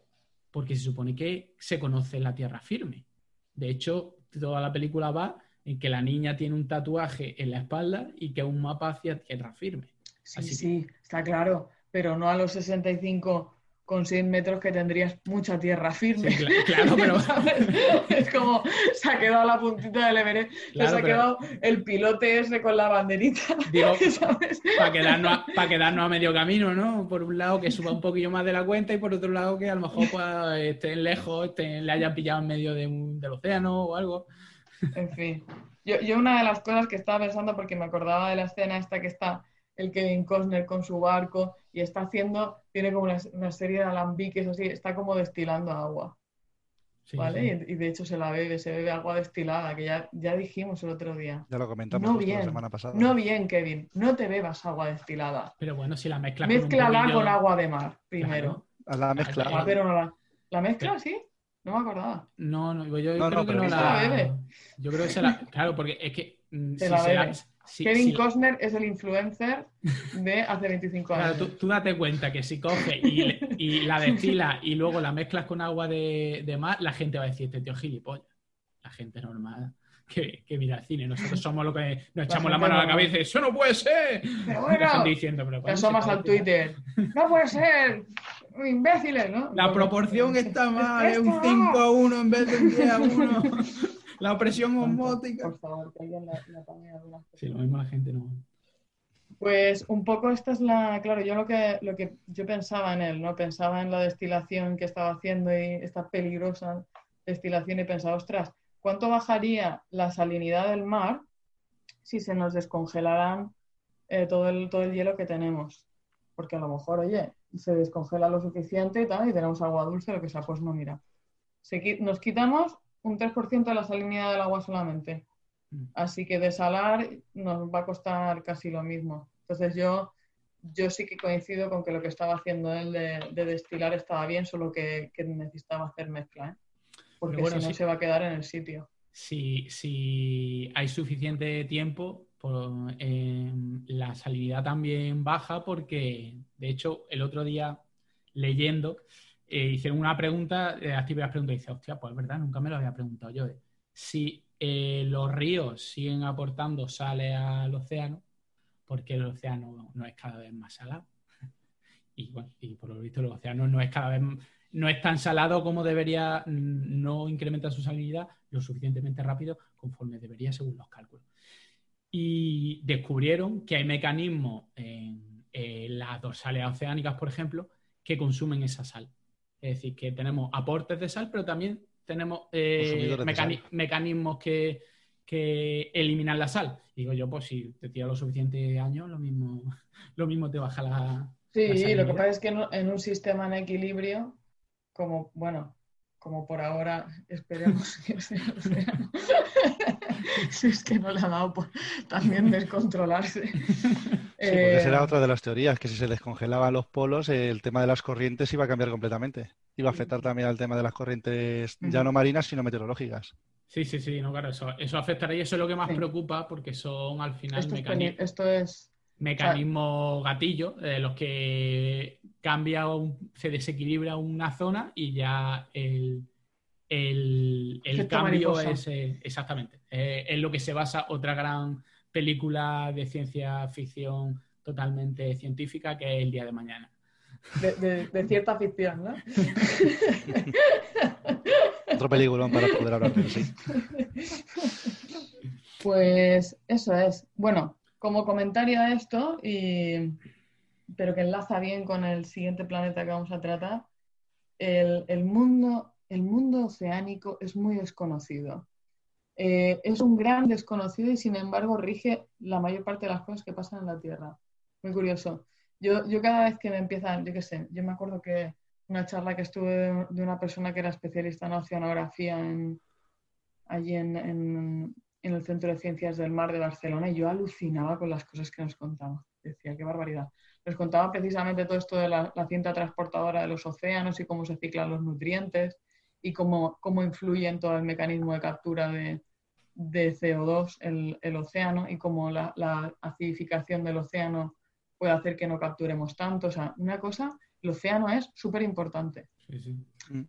Porque se supone que se conoce la Tierra firme. De hecho, toda la película va en que la niña tiene un tatuaje en la espalda y que un mapa hacia tierra firme. Sí, Así que- sí, está claro, pero no a los 65 con 100 metros que tendrías mucha tierra firme. Sí, claro, pero- ¿Sabes? Es como se ha quedado la puntita del Everest, Claro, ha pero- quedado el pilote ese con la banderita, Digo, ¿sabes? para quedarnos, pa' quedarnos a medio camino, ¿no? Por un lado que suba un poquillo más de la cuenta y por otro lado que a lo mejor pues, estén lejos, estén, le hayan pillado en medio de un- del océano o algo. En fin. Yo, yo una de las cosas que estaba pensando, porque me acordaba de la escena esta que está el Kevin Costner con su barco y está haciendo, tiene como una, una serie de alambiques así, está como destilando agua, Sí, ¿vale? sí. Y, y de hecho se la bebe, se bebe agua destilada, que ya, ya dijimos el otro día. Ya lo comentamos No justo la bien, semana pasada. no bien, Kevin, no te bebas agua destilada. Pero bueno, si la mezclas con un Mézclala poquillo- con agua de mar primero. A la mezcla. Ah, pero no la, la mezcla, sí, no me acordaba. No, no, yo No, creo no, que no la la... bebe. Yo creo que se la... Claro, porque es que... mm, Se si la se la- si- Kevin si- Costner es el influencer de hace 25 Claro, años. tú, tú date cuenta que si coges y, le- y la destilas y luego la mezclas con agua de, de mar, la gente va a decir, este tío es gilipollas. La gente normal que, que mira el cine. Nosotros somos los que nos echamos la gente mano a la cabeza y ¡eso no puede ser! Pero Y bueno, la gente diciendo, pero te coño, si asomas parece- al Twitter. No puede ser. Imbéciles, ¿no? La Bueno, proporción está mal, es un Está 5 a 1 en vez de un 10 a 1. La opresión Tonto, osmótica. Por favor, que alguien la, la algunas cosas. Sí, lo mismo la gente no. Pues un poco esta es la, claro, yo lo que, lo que yo pensaba en él, ¿no? Pensaba en la destilación que estaba haciendo y esta peligrosa destilación y pensaba, ostras, ¿cuánto bajaría la salinidad del mar si se nos descongelaran eh, todo, el, todo el hielo que tenemos? Porque a lo mejor, oye, se descongela lo suficiente y tal, y tenemos agua dulce, lo que sea, pues no, mira. Se nos quitamos un 3% de la salinidad del agua solamente. Mm. Así que desalar nos va a costar casi lo mismo. Entonces yo, yo sí que coincido con que lo que estaba haciendo él de, de destilar estaba bien, solo que, que necesitaba hacer mezcla, ¿eh? porque bueno, si no sí. se va a quedar en el sitio. Si, si hay suficiente tiempo, pues, eh, la salinidad también baja porque, de hecho, el otro día leyendo, eh, hicieron una pregunta, eh, las preguntas y dice, hostia, pues es verdad, nunca me lo había preguntado yo. eh. Si eh, los ríos siguen aportando sales al océano, porque el océano no es cada vez más salado. y, bueno, y por lo visto el océano no es cada vez no es tan salado como debería, no incrementa su salinidad lo suficientemente rápido conforme debería según los cálculos. Y descubrieron que hay mecanismos en, las dorsales oceánicas, por ejemplo, que consumen esa sal. Es decir, que tenemos aportes de sal, pero también tenemos eh, mecanismos que, que, eliminan la sal. Digo yo, pues si te tira lo suficiente años, lo mismo, lo mismo te baja la. Sí, lo que pasa es que en un sistema en equilibrio como, bueno, como por ahora esperemos que sea si es que no le ha dado por también descontrolarse. Sí, porque esa era eh, otra de las teorías, que si se descongelaban los polos, el tema de las corrientes iba a cambiar completamente. Iba a afectar también al tema de las corrientes ya no marinas, sino meteorológicas. Sí, sí, sí, no, claro, eso, eso afectaría y eso es lo que más preocupa porque son al final mecanismos. Esto es mecanismos gatillo, de los que cambia, se desequilibra una zona y ya el, cambio es eh, exactamente. Eh, en lo que se basa otra gran película de ciencia ficción totalmente científica que es El Día de Mañana. De, cierta ficción, ¿no? Otro película para poder hablar de eso. Pues eso es. Bueno, como comentario a esto, pero que enlaza bien con el siguiente planeta que vamos a tratar, el, mundo, el mundo oceánico es muy desconocido. Eh, es un gran desconocido y sin embargo rige la mayor parte de las cosas que pasan en la Tierra. Muy curioso. Yo, cada vez que me empiezan, yo qué sé, yo me acuerdo que una charla que estuve de, una persona que era especialista en oceanografía allí en, en el Centro de Ciencias del Mar de Barcelona y yo alucinaba con las cosas que nos contaba. Decía, qué barbaridad. Nos contaba precisamente todo esto de la, cinta transportadora de los océanos y cómo se ciclan los nutrientes y cómo, cómo influye en todo el mecanismo de captura de, CO2 el, el, océano y cómo la, acidificación del océano puede hacer que no capturemos tanto. O sea, una cosa, el océano es súper importante. Sí, sí.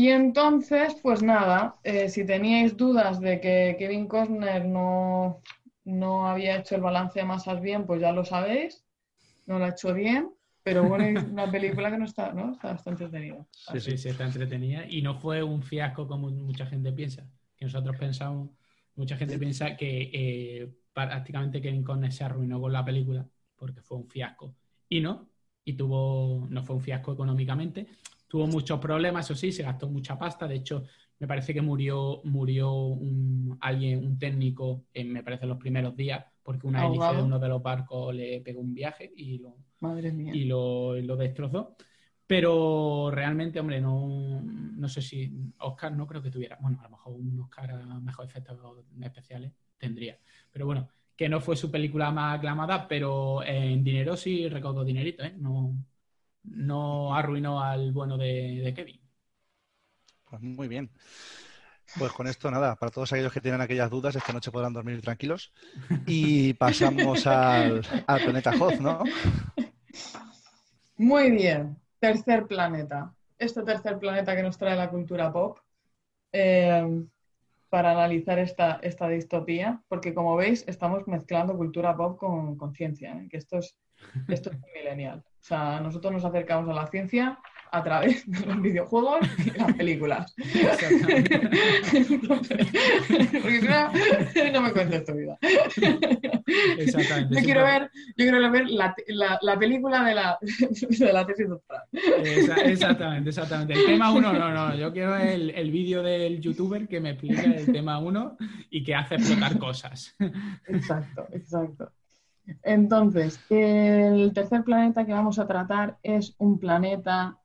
Y entonces, pues nada, eh, si teníais dudas de que Kevin Costner no, no había hecho el balance de masas bien, pues ya lo sabéis, no lo ha hecho bien, pero bueno, es una película que no está, ¿no? Está bastante entretenida. Sí, sí, sí, está entretenida y no fue un fiasco como mucha gente piensa, que nosotros pensamos, mucha gente piensa que eh, prácticamente Kevin Costner se arruinó con la película porque fue un fiasco. Y no, y tuvo, no fue un fiasco económicamente, Tuvo muchos problemas, eso sí, se gastó mucha pasta. De hecho, me parece que murió, murió un, alguien, un técnico, en, me parece, los primeros días, porque una hélice de uno de los barcos le pegó un viaje y lo, Y lo, destrozó. Pero realmente, hombre, no, no sé si Oscar no creo que tuviera. Bueno, a lo mejor un Oscar a mejor efectos especiales tendría. Pero bueno, que no fue su película más aclamada, pero en dinero sí recaudó dinerito, ¿eh? No, no arruinó al bueno de, Kevin. Pues muy bien. Pues con esto nada, para todos aquellos que tienen aquellas dudas, esta noche podrán dormir tranquilos. Y pasamos al, planeta Hoth, ¿no? Muy bien, tercer planeta. Este tercer planeta que nos trae la cultura pop eh, para analizar esta, esta distopía, porque como veis estamos mezclando cultura pop con, con ciencia, ¿eh? que esto es, esto es millennial. O sea, nosotros nos acercamos a la ciencia a través de los videojuegos y las películas. porque no, me cuentes tu vida. Exactamente. Yo quiero ver, yo quiero ver la, la, película de la, de la tesis doctoral. Exactamente, exactamente. El tema uno, no, no. Yo quiero el, el vídeo del youtuber que me explique el tema uno y que hace explotar cosas. Exacto, exacto. Entonces, el tercer planeta que vamos a tratar es un planeta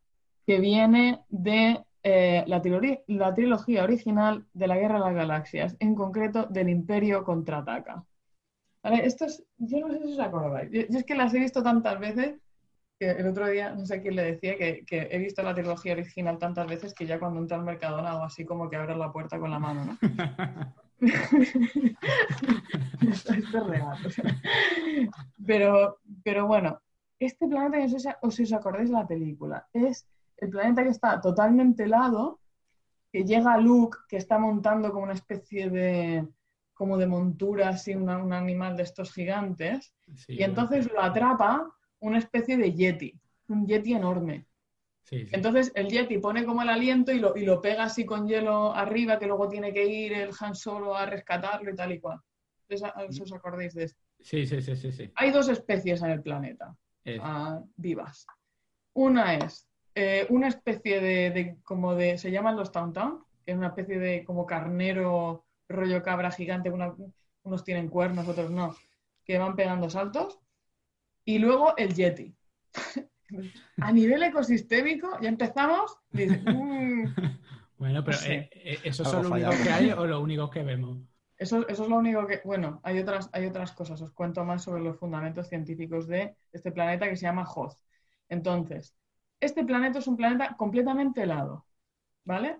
que viene de eh, la, trilogía, original de la Guerra de las Galaxias, en concreto del Imperio Contraataca. Esto es, yo no sé si os acordáis, yo, es que las he visto tantas veces que el otro día, no sé quién le decía, que, he visto la trilogía original tantas veces que ya cuando entra al Mercadona hago así como que abre la puerta con la mano, ¿no? esto, es real. pero, pero bueno, este planeta, no sé si os acordáis de la película, es el planeta que está totalmente helado, que llega Luke, que está montando como una especie de como de montura, así un animal de estos gigantes, y entonces lo atrapa una especie de yeti, un yeti enorme. Entonces el Yeti pone como el aliento y lo, y lo pega así con hielo arriba, que luego tiene que ir el Han Solo a rescatarlo y tal y cual. ¿Os acordáis de esto? Sí, sí, sí, sí, Hay dos especies en el planeta ah, vivas. Una es eh, una especie de, como de, se llaman los Tauntaun, que es una especie de como carnero rollo cabra gigante, unos tienen cuernos, otros no, que van pegando saltos. Y luego el Yeti. a nivel ecosistémico, ya empezamos. Mm". bueno, pero eh, eh, ¿eso es lo único que hay o lo único que vemos? Eso, eso, es lo único que. Bueno, hay otras, hay otras cosas. Os cuento más sobre los fundamentos científicos de este planeta que se llama Hoth. Entonces, este planeta es un planeta completamente helado. ¿Vale?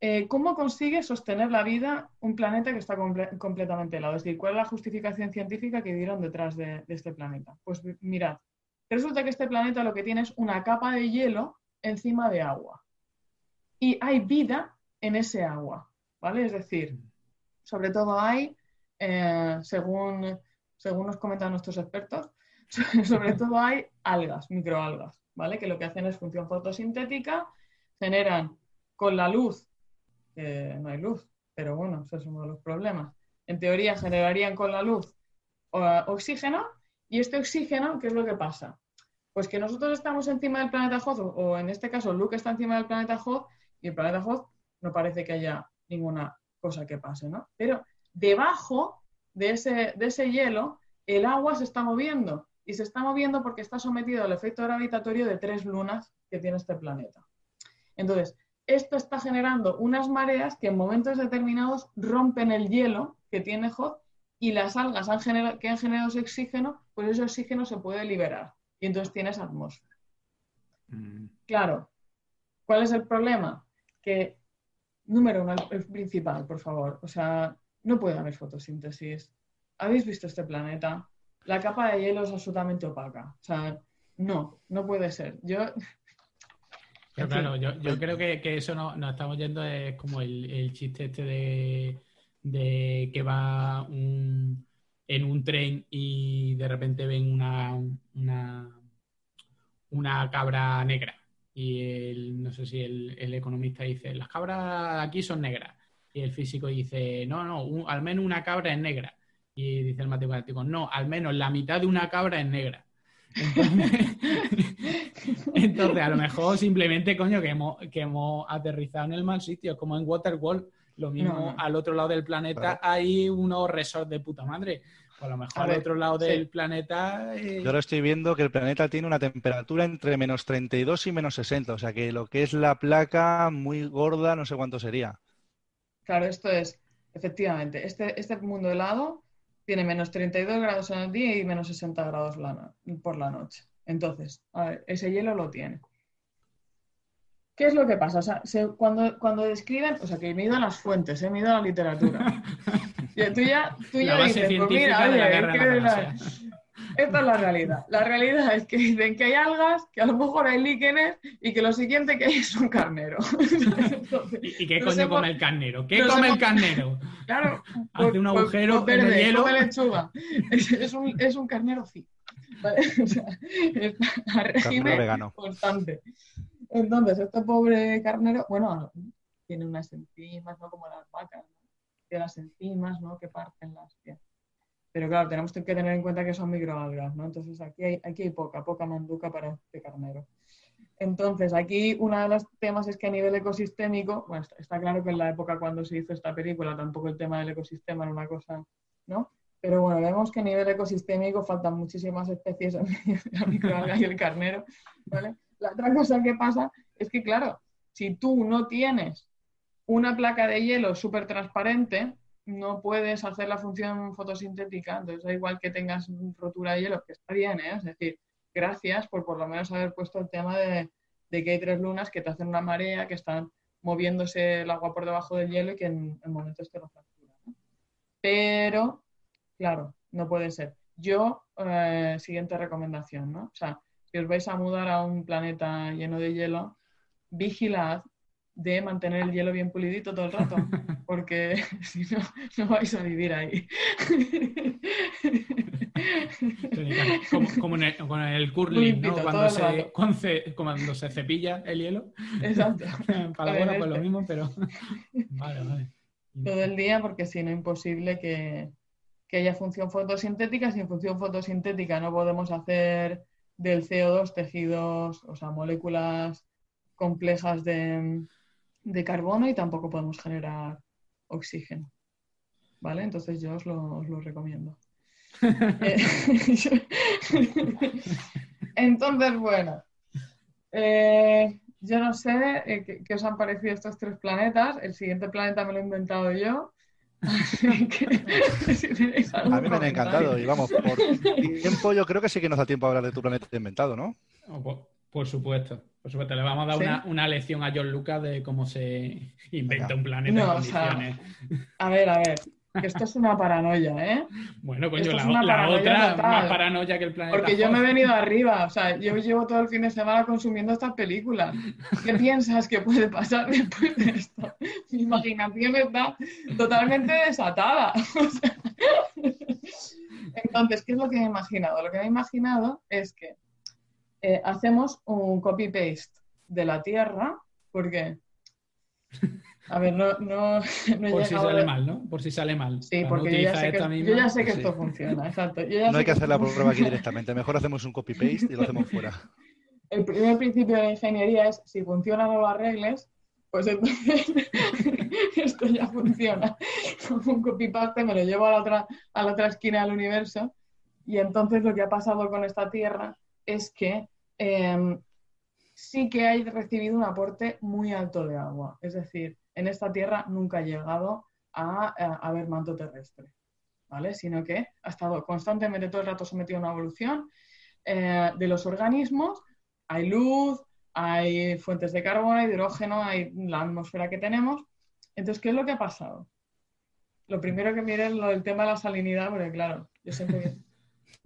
Eh, ¿Cómo consigue sostener la vida un planeta que está completamente helado? Es decir, ¿cuál es la justificación científica que dieron detrás de este planeta? Pues mirad, Resulta que este planeta lo que tiene es una capa de hielo encima de agua. Y hay vida en ese agua, ¿vale? Es decir, sobre todo hay, eh, según, según nos comentan nuestros expertos, sobre todo hay algas, microalgas, ¿vale? Que lo que hacen es función fotosintética, generan con la luz, no hay luz, pero bueno, ese es uno de los problemas. En teoría generarían con la luz oxígeno y este oxígeno, ¿qué es lo que pasa? Pues que nosotros estamos encima del planeta Hoth, o en este caso Luke está encima del planeta Hoth, y el planeta Hoth no parece que haya ninguna cosa que pase, ¿no? Pero debajo de ese, de ese hielo, el agua se está moviendo, y se está moviendo porque está sometido al efecto gravitatorio de tres lunas que tiene este planeta. Entonces, esto está generando unas mareas que en momentos determinados rompen el hielo que tiene Hoth y las algas que han generado ese oxígeno, pues ese oxígeno se puede liberar y entonces tienes atmósfera. Mm. Claro, ¿cuál es el problema? Que, número uno, el principal, por favor, o sea, no puede haber fotosíntesis. ¿Habéis visto este planeta? La capa de hielo es absolutamente opaca. O sea, no, no puede ser. Yo... claro, yo, creo que, eso no, nos estamos yendo, es como el chiste este de de que va en un tren y de repente ven una, una, cabra negra. Y no sé si el, economista dice, las cabras aquí son negras. Y el físico dice, no, no, al menos una cabra es negra. Y dice el matemático, no, al menos la mitad de una cabra es negra. Entonces, a lo mejor simplemente, coño, que hemos, que hemos aterrizado en el mal sitio, como en Waterworld, lo mismo al otro lado del planeta hay unos resorts de puta madre. a lo mejor al otro lado del planeta. Eh, Yo ahora estoy viendo que el planeta tiene una temperatura entre menos 32 y menos 60. O sea que lo que es la placa muy gorda, no sé cuánto sería. Claro, esto es, efectivamente, este, este mundo helado tiene menos 32 grados en el día y menos 60 grados por la noche. Entonces, ese hielo lo tiene. ¿Qué es lo que pasa? O sea, cuando, cuando describen, o sea, que me he ido a las fuentes, he ido a la literatura. y tú ya, tú ya dices, pues mira, oye, esta es la realidad. La realidad es que dicen que hay algas, que a lo mejor hay líquenes y que lo siguiente que hay es un carnero. ¿Y, qué coño come el carnero? ¿Qué come el carnero? Claro. Hace un agujero pues, verde, el hielo. Come lechuga. Es, un, es un carnero sí. O sea, está a régimen constante. Entonces, este pobre carnero, bueno, tiene unas enzimas, ¿no? Como las vacas, ¿no? Tiene las enzimas, ¿no? Que parten las piezas. Pero claro, tenemos que tener en cuenta que son microalgas, ¿no? Entonces aquí hay, aquí hay poca, poca manduca para este carnero. Entonces, aquí uno de los temas es que a nivel ecosistémico, bueno, está, claro que en la época cuando se hizo esta película tampoco el tema del ecosistema era una cosa, ¿no? Pero bueno, vemos que a nivel ecosistémico faltan muchísimas especies la microalga y el carnero, ¿vale? La otra cosa que pasa es que, claro, si tú no tienes una placa de hielo súper transparente, no puedes hacer la función fotosintética. Entonces, da igual que tengas rotura de hielo, que está bien, ¿eh? Es decir, gracias por por lo menos haber puesto el tema de, que hay tres lunas que te hacen una marea, que están moviéndose el agua por debajo del hielo y que en, momentos te lo fracturan. Pero, claro, no puede ser. Yo, eh, siguiente recomendación, ¿no? O sea, si os vais a mudar a un planeta lleno de hielo, vigilad de mantener el hielo bien pulidito todo el rato, porque si no, no vais a vivir ahí. como, en el, con el curling, ¿no? Cuando se, cuando, se, cepilla el hielo. Exacto. Para la bola, pues lo mismo, pero. vale, vale. Todo el día, porque si no, imposible que, que haya función fotosintética. Sin función fotosintética no podemos hacer del CO2 tejidos, o sea, moléculas complejas de, de carbono y tampoco podemos generar oxígeno. ¿Vale? Entonces yo os lo, os lo recomiendo. Eh, entonces, bueno, eh, yo no sé eh, qué, os han parecido estos tres planetas. El siguiente planeta me lo he inventado yo. a mí me han encantado y vamos, por tiempo yo creo que sí que nos da tiempo a hablar de tu planeta inventado, ¿no? Oh, por, supuesto, por supuesto. Le vamos a dar una, lección a John Lucas de cómo se inventa un planeta en condiciones. a ver, a ver esto es una paranoia, ¿eh? Bueno, pues yo la, otra más paranoia que el planeta. Porque yo me he venido arriba, o sea, yo llevo todo el fin de semana consumiendo estas películas. ¿Qué piensas que puede pasar después de esto? Mi imaginación está totalmente desatada. Entonces, ¿qué es lo que me he imaginado? Lo que me he imaginado es que eh, hacemos un copy-paste de la Tierra, porque a ver, no, no, no Por si sale mal, ¿no? Por si sale mal. Sí, porque yo, ya sé que, yo ya sé que esto funciona, exacto. no hay que, hacer la prueba aquí directamente, mejor hacemos un copy-paste y lo hacemos fuera. El primer principio de la ingeniería es, si funciona no lo arregles, pues entonces esto ya funciona. un copy-paste me lo llevo a la, otra, a la otra esquina del universo y entonces lo que ha pasado con esta Tierra es que em, sí que hay recibido un aporte muy alto de agua. Es decir, en esta Tierra nunca ha llegado a, haber manto terrestre, ¿vale? Sino que ha estado constantemente todo el rato sometido a una evolución eh, de los organismos. Hay luz, hay fuentes de carbono, hay hidrógeno, hay la atmósfera que tenemos. Entonces, ¿qué es lo que ha pasado? Lo primero que mire es lo del tema de la salinidad, porque claro, yo siempre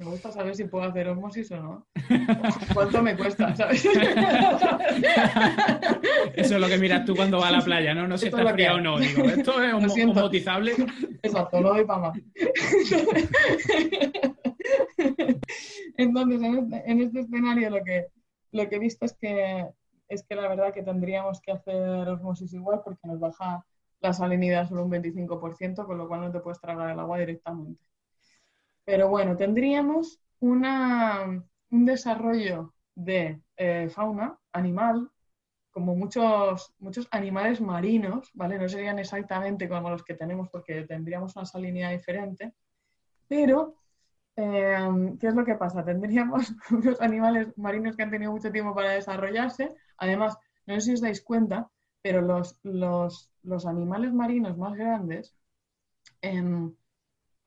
me gusta saber si puedo hacer osmosis o no. ¿Cuánto me cuesta? ¿sabes? Eso es lo que miras tú cuando vas a la playa, ¿no? No sé si está fría o no. Digo, esto es homotizable. Exacto, no doy para más. Entonces, este, en este, escenario lo que, lo que he visto es que, es que la verdad que tendríamos que hacer osmosis igual porque nos baja la salinidad solo un 25%, con lo cual no te puedes tragar el agua directamente. Pero bueno, tendríamos un desarrollo de eh, fauna animal, como muchos, muchos animales marinos, ¿vale? No serían exactamente como los que tenemos porque tendríamos una salinidad diferente, pero em, ¿qué es lo que pasa? Tendríamos unos animales marinos que han tenido mucho tiempo para desarrollarse. Además, no sé si os dais cuenta, pero los, los, los animales marinos más grandes em,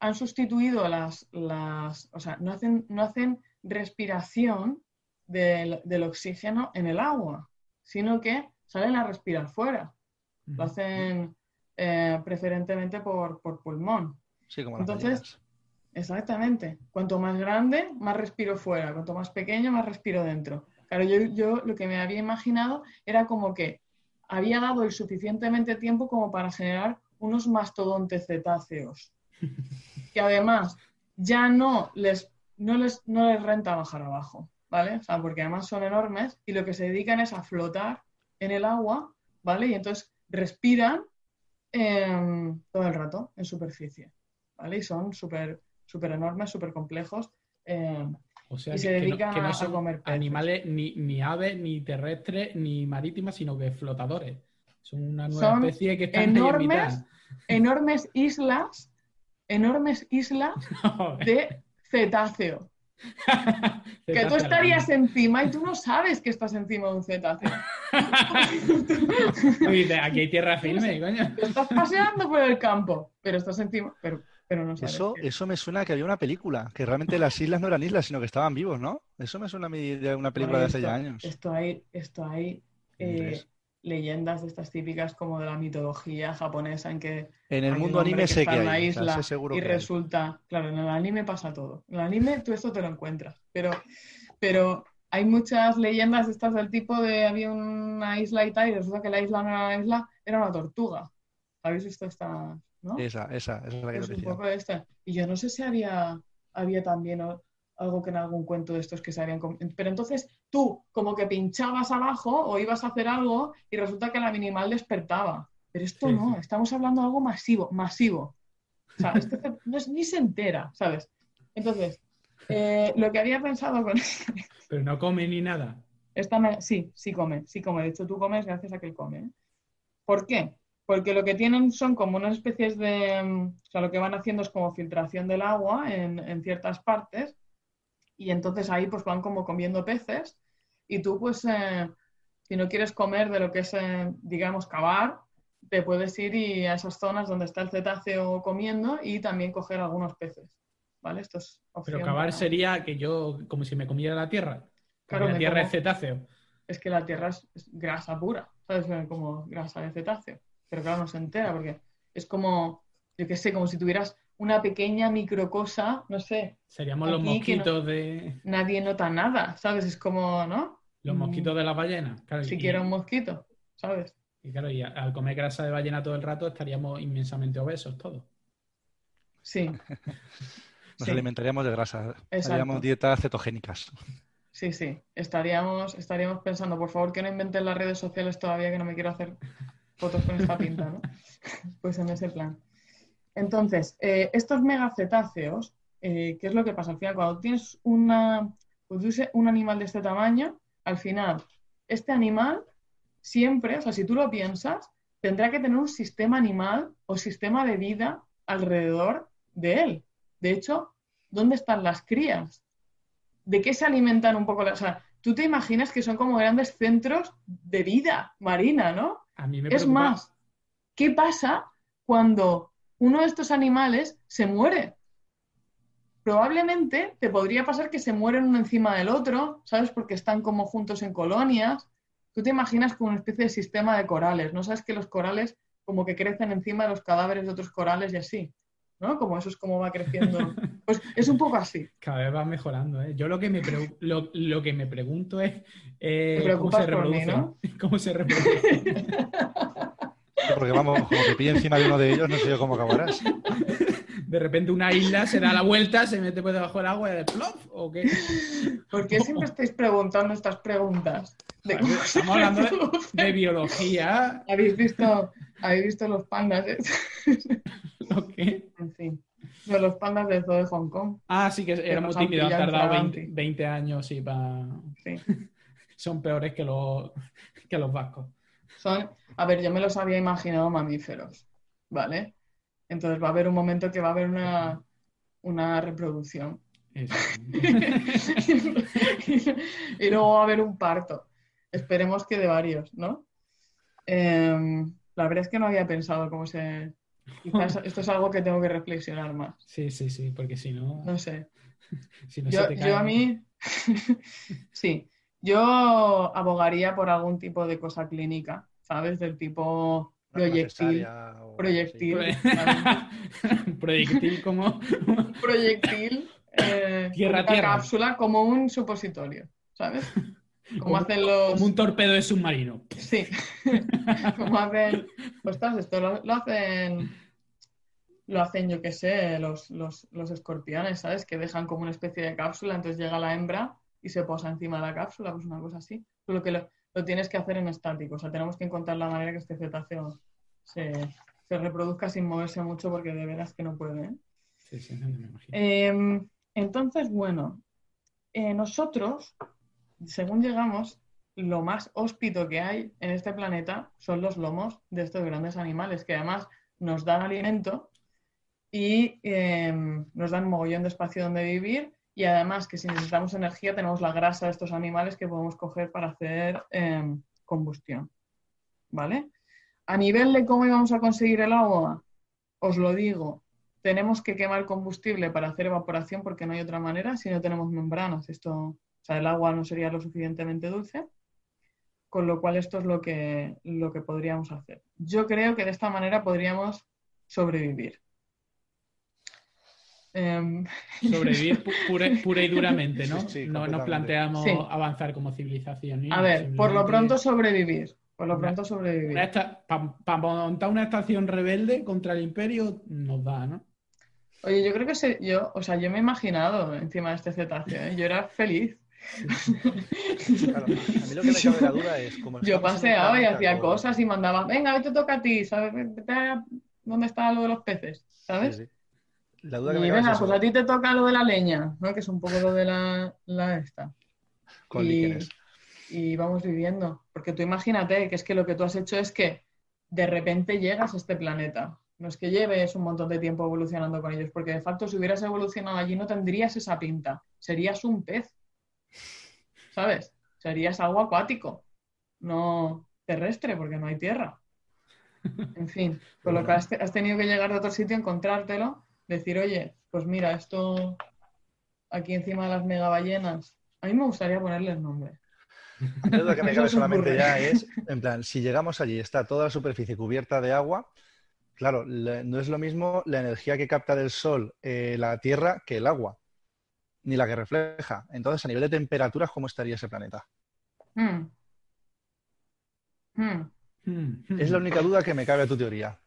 han sustituido las, las, o sea, no hacen, no hacen respiración del, oxígeno en el agua, sino que salen a respirar fuera. Lo hacen eh, preferentemente por, pulmón. Sí, como Entonces, exactamente. Cuanto más grande, más respiro fuera. Cuanto más pequeño, más respiro dentro. Claro, yo, yo lo que me había imaginado era como que había dado el suficientemente tiempo como para generar unos mastodontes cetáceos que además ya no les, no les, no les renta bajar abajo, ¿vale? O sea, porque además son enormes y lo que se dedican es a flotar en el agua, ¿vale? Y entonces respiran em, todo el rato en superficie, ¿vale? Y son súper super enormes, súper complejos. Em, o sea, y se dedican a, comer animales ni, ni aves, ni terrestres, ni marítimas, sino que flotadores. Son una nueva especie que están enormes, enormes islas enormes islas de cetáceo. que tú estarías encima y tú no sabes que estás encima de un cetáceo. aquí hay tierra firme, coño. Estás paseando por el campo, pero estás encima, pero, pero no sabes. Eso, eso me suena que había una película, que realmente las islas no eran islas, sino que estaban vivos, ¿no? Eso me suena a mí de una película de hace ya años. Esto hay, esto hay leyendas de estas típicas como de la mitología japonesa en que en el mundo anime sé que hay, isla y resulta claro en el anime pasa todo. En el anime tú esto te lo encuentras pero pero hay muchas leyendas estas del tipo de había una isla y tal y resulta que la isla no era una isla era una tortuga. Habéis visto esta ¿no? esa esa esa es la que es un poco esta. Y yo no sé si había había también algo que en algún cuento de estos que se habían... Pero entonces tú como que pinchabas abajo o ibas a hacer algo y resulta que la minimal despertaba. Pero esto no, estamos hablando de algo masivo, masivo. O sea, este no es, ni se entera, ¿sabes? Entonces, eh, lo que había pensado con... Pero no come ni nada. Esta Sí, sí come, sí come. De hecho, tú comes gracias a que él come. ¿eh? ¿Por qué? Porque lo que tienen son como unas especies de... Mm, o sea, lo que van haciendo es como filtración del agua en, ciertas partes y entonces ahí pues van como comiendo peces y tú pues eh, si no quieres comer de lo que es, digamos, cavar, te puedes ir y a esas zonas donde está el cetáceo comiendo y también coger algunos peces. ¿Vale? Esto es Pero cavar sería que yo, como si me comiera la tierra. Claro, la tierra es cetáceo. Es que la tierra es, grasa pura, ¿sabes? Como grasa de cetáceo. Pero claro, no se entera porque es como, yo qué sé, como si tuvieras una pequeña microcosa, no sé. Seríamos los mosquitos de. Nadie nota nada, ¿sabes? Es como, ¿no? Los mosquitos de la ballena. Claro, Siquiera un mosquito, ¿sabes? Y claro, y al comer grasa de ballena todo el rato estaríamos inmensamente obesos todos. Sí. Nos alimentaríamos de grasa. Haríamos dietas cetogénicas. Sí, sí. Estaríamos, estaríamos pensando, por favor, que no inventen las redes sociales todavía, que no me quiero hacer fotos con esta pinta, ¿no? pues en ese plan. Entonces, eh, estos megacetáceos, eh, ¿qué es lo que pasa? Al final, cuando tienes una, un animal de este tamaño, al final, este animal siempre, o sea, si tú lo piensas, tendrá que tener un sistema animal o sistema de vida alrededor de él. De hecho, ¿dónde están las crías? ¿De qué se alimentan un poco? O sea, tú te imaginas que son como grandes centros de vida marina, ¿no? A mí me es más, ¿qué pasa cuando uno de estos animales se muere? Probablemente te podría pasar que se mueren uno encima del otro, ¿sabes? Porque están como juntos en colonias tú te imaginas como una especie de sistema de corales, ¿no? Sabes que los corales como que crecen encima de los cadáveres de otros corales y así, ¿no? Como eso es como va creciendo. Pues es un poco así. Cada vez va mejorando, ¿eh? Yo lo que me, lo, que me pregunto es eh, ¿cómo se reproduce? ¿no? ¿Cómo se reproduce? Porque vamos, como que pilla encima de uno de ellos, no sé yo cómo acabarás. De repente una isla se da la vuelta, se mete por debajo del agua y de plop, ¿o qué? ¿Por qué siempre estáis preguntando estas preguntas? Estamos hablando de, biología. ¿Habéis visto, ¿Habéis visto los pandas? ¿Lo qué? En fin. los pandas del zoo de Hong Kong. Ah, sí, que era muy tímido, han tardado 20, años y para... Sí. Son peores que los, que los vascos. Son, a ver, yo me los había imaginado mamíferos, ¿vale? Entonces va a haber un momento que va a haber una, una reproducción. y luego va a haber un parto. Esperemos que de varios, ¿no? Em, la verdad es que no había pensado cómo se... Quizás esto es algo que tengo que reflexionar más. Sí, sí, sí, porque si no... No sé. yo, a mí... sí, yo abogaría por algún tipo de cosa clínica, ¿sabes? Del tipo proyectil. Proyectil. proyectil como... proyectil. Eh, tierra, tierra. cápsula como un supositorio, ¿sabes? Como, hacen los... como un torpedo de submarino. Sí. como hacen. Pues esto lo, hacen. Lo hacen, yo qué sé, los, los, los, escorpiones, ¿sabes? Que dejan como una especie de cápsula, entonces llega la hembra y se posa encima de la cápsula, pues una cosa así. Solo que lo, tienes que hacer en estático. O sea, tenemos que encontrar la manera que este cetáceo se, se reproduzca sin moverse mucho porque de veras que no puede. ¿eh? Sí, sí, me imagino. Em, entonces, bueno, eh, nosotros según llegamos, lo más hóspito que hay en este planeta son los lomos de estos grandes animales, que además nos dan alimento y em, nos dan mogollón de espacio donde vivir y además que si necesitamos energía tenemos la grasa de estos animales que podemos coger para hacer em, combustión. ¿Vale? A nivel de cómo íbamos a conseguir el agua, os lo digo, tenemos que quemar combustible para hacer evaporación porque no hay otra manera si no tenemos membranas. Esto o sea, el agua no sería lo suficientemente dulce, con lo cual esto es lo que, lo que podríamos hacer. Yo creo que de esta manera podríamos sobrevivir. Em, sobrevivir pura, y duramente, ¿no? no nos planteamos avanzar como civilización. A ver, por lo pronto sobrevivir. Por lo pronto sobrevivir. Para montar una estación rebelde contra el imperio nos da, ¿no? Oye, yo creo que se, yo, o sea, yo me he imaginado encima de este cetáceo, ¿eh? yo era feliz. Claro, a mí lo que me cabe la duda es como Yo paseaba y hacía cosas y mandaba, venga, hoy te toca a ti, ¿Dónde está lo de los peces? ¿Sabes? La duda que Y me eso, pues a ti te toca lo de la leña, ¿no? Que es un poco lo de la, la esta. con y, líquenes. y vamos viviendo. Porque tú imagínate que es que lo que tú has hecho es que de repente llegas a este planeta. No es que lleves un montón de tiempo evolucionando con ellos, porque de facto si hubieras evolucionado allí no tendrías esa pinta. Serías un pez. ¿Sabes? Serías algo acuático, no terrestre, porque no hay tierra. En fin, con lo que has, has tenido que llegar de otro sitio, encontrártelo, decir, oye, pues mira, esto aquí encima de las megaballenas. A mí me gustaría ponerles nombre. La duda que me Eso cabe solamente ya es, en plan, si llegamos allí y está toda la superficie cubierta de agua, claro, le- no es lo mismo la energía que capta del sol eh, la Tierra que el agua, ni la que refleja. Entonces, a nivel de temperaturas, ¿cómo estaría ese planeta? Hmm. Hmm. Hmm. Es la única duda que me cabe a tu teoría.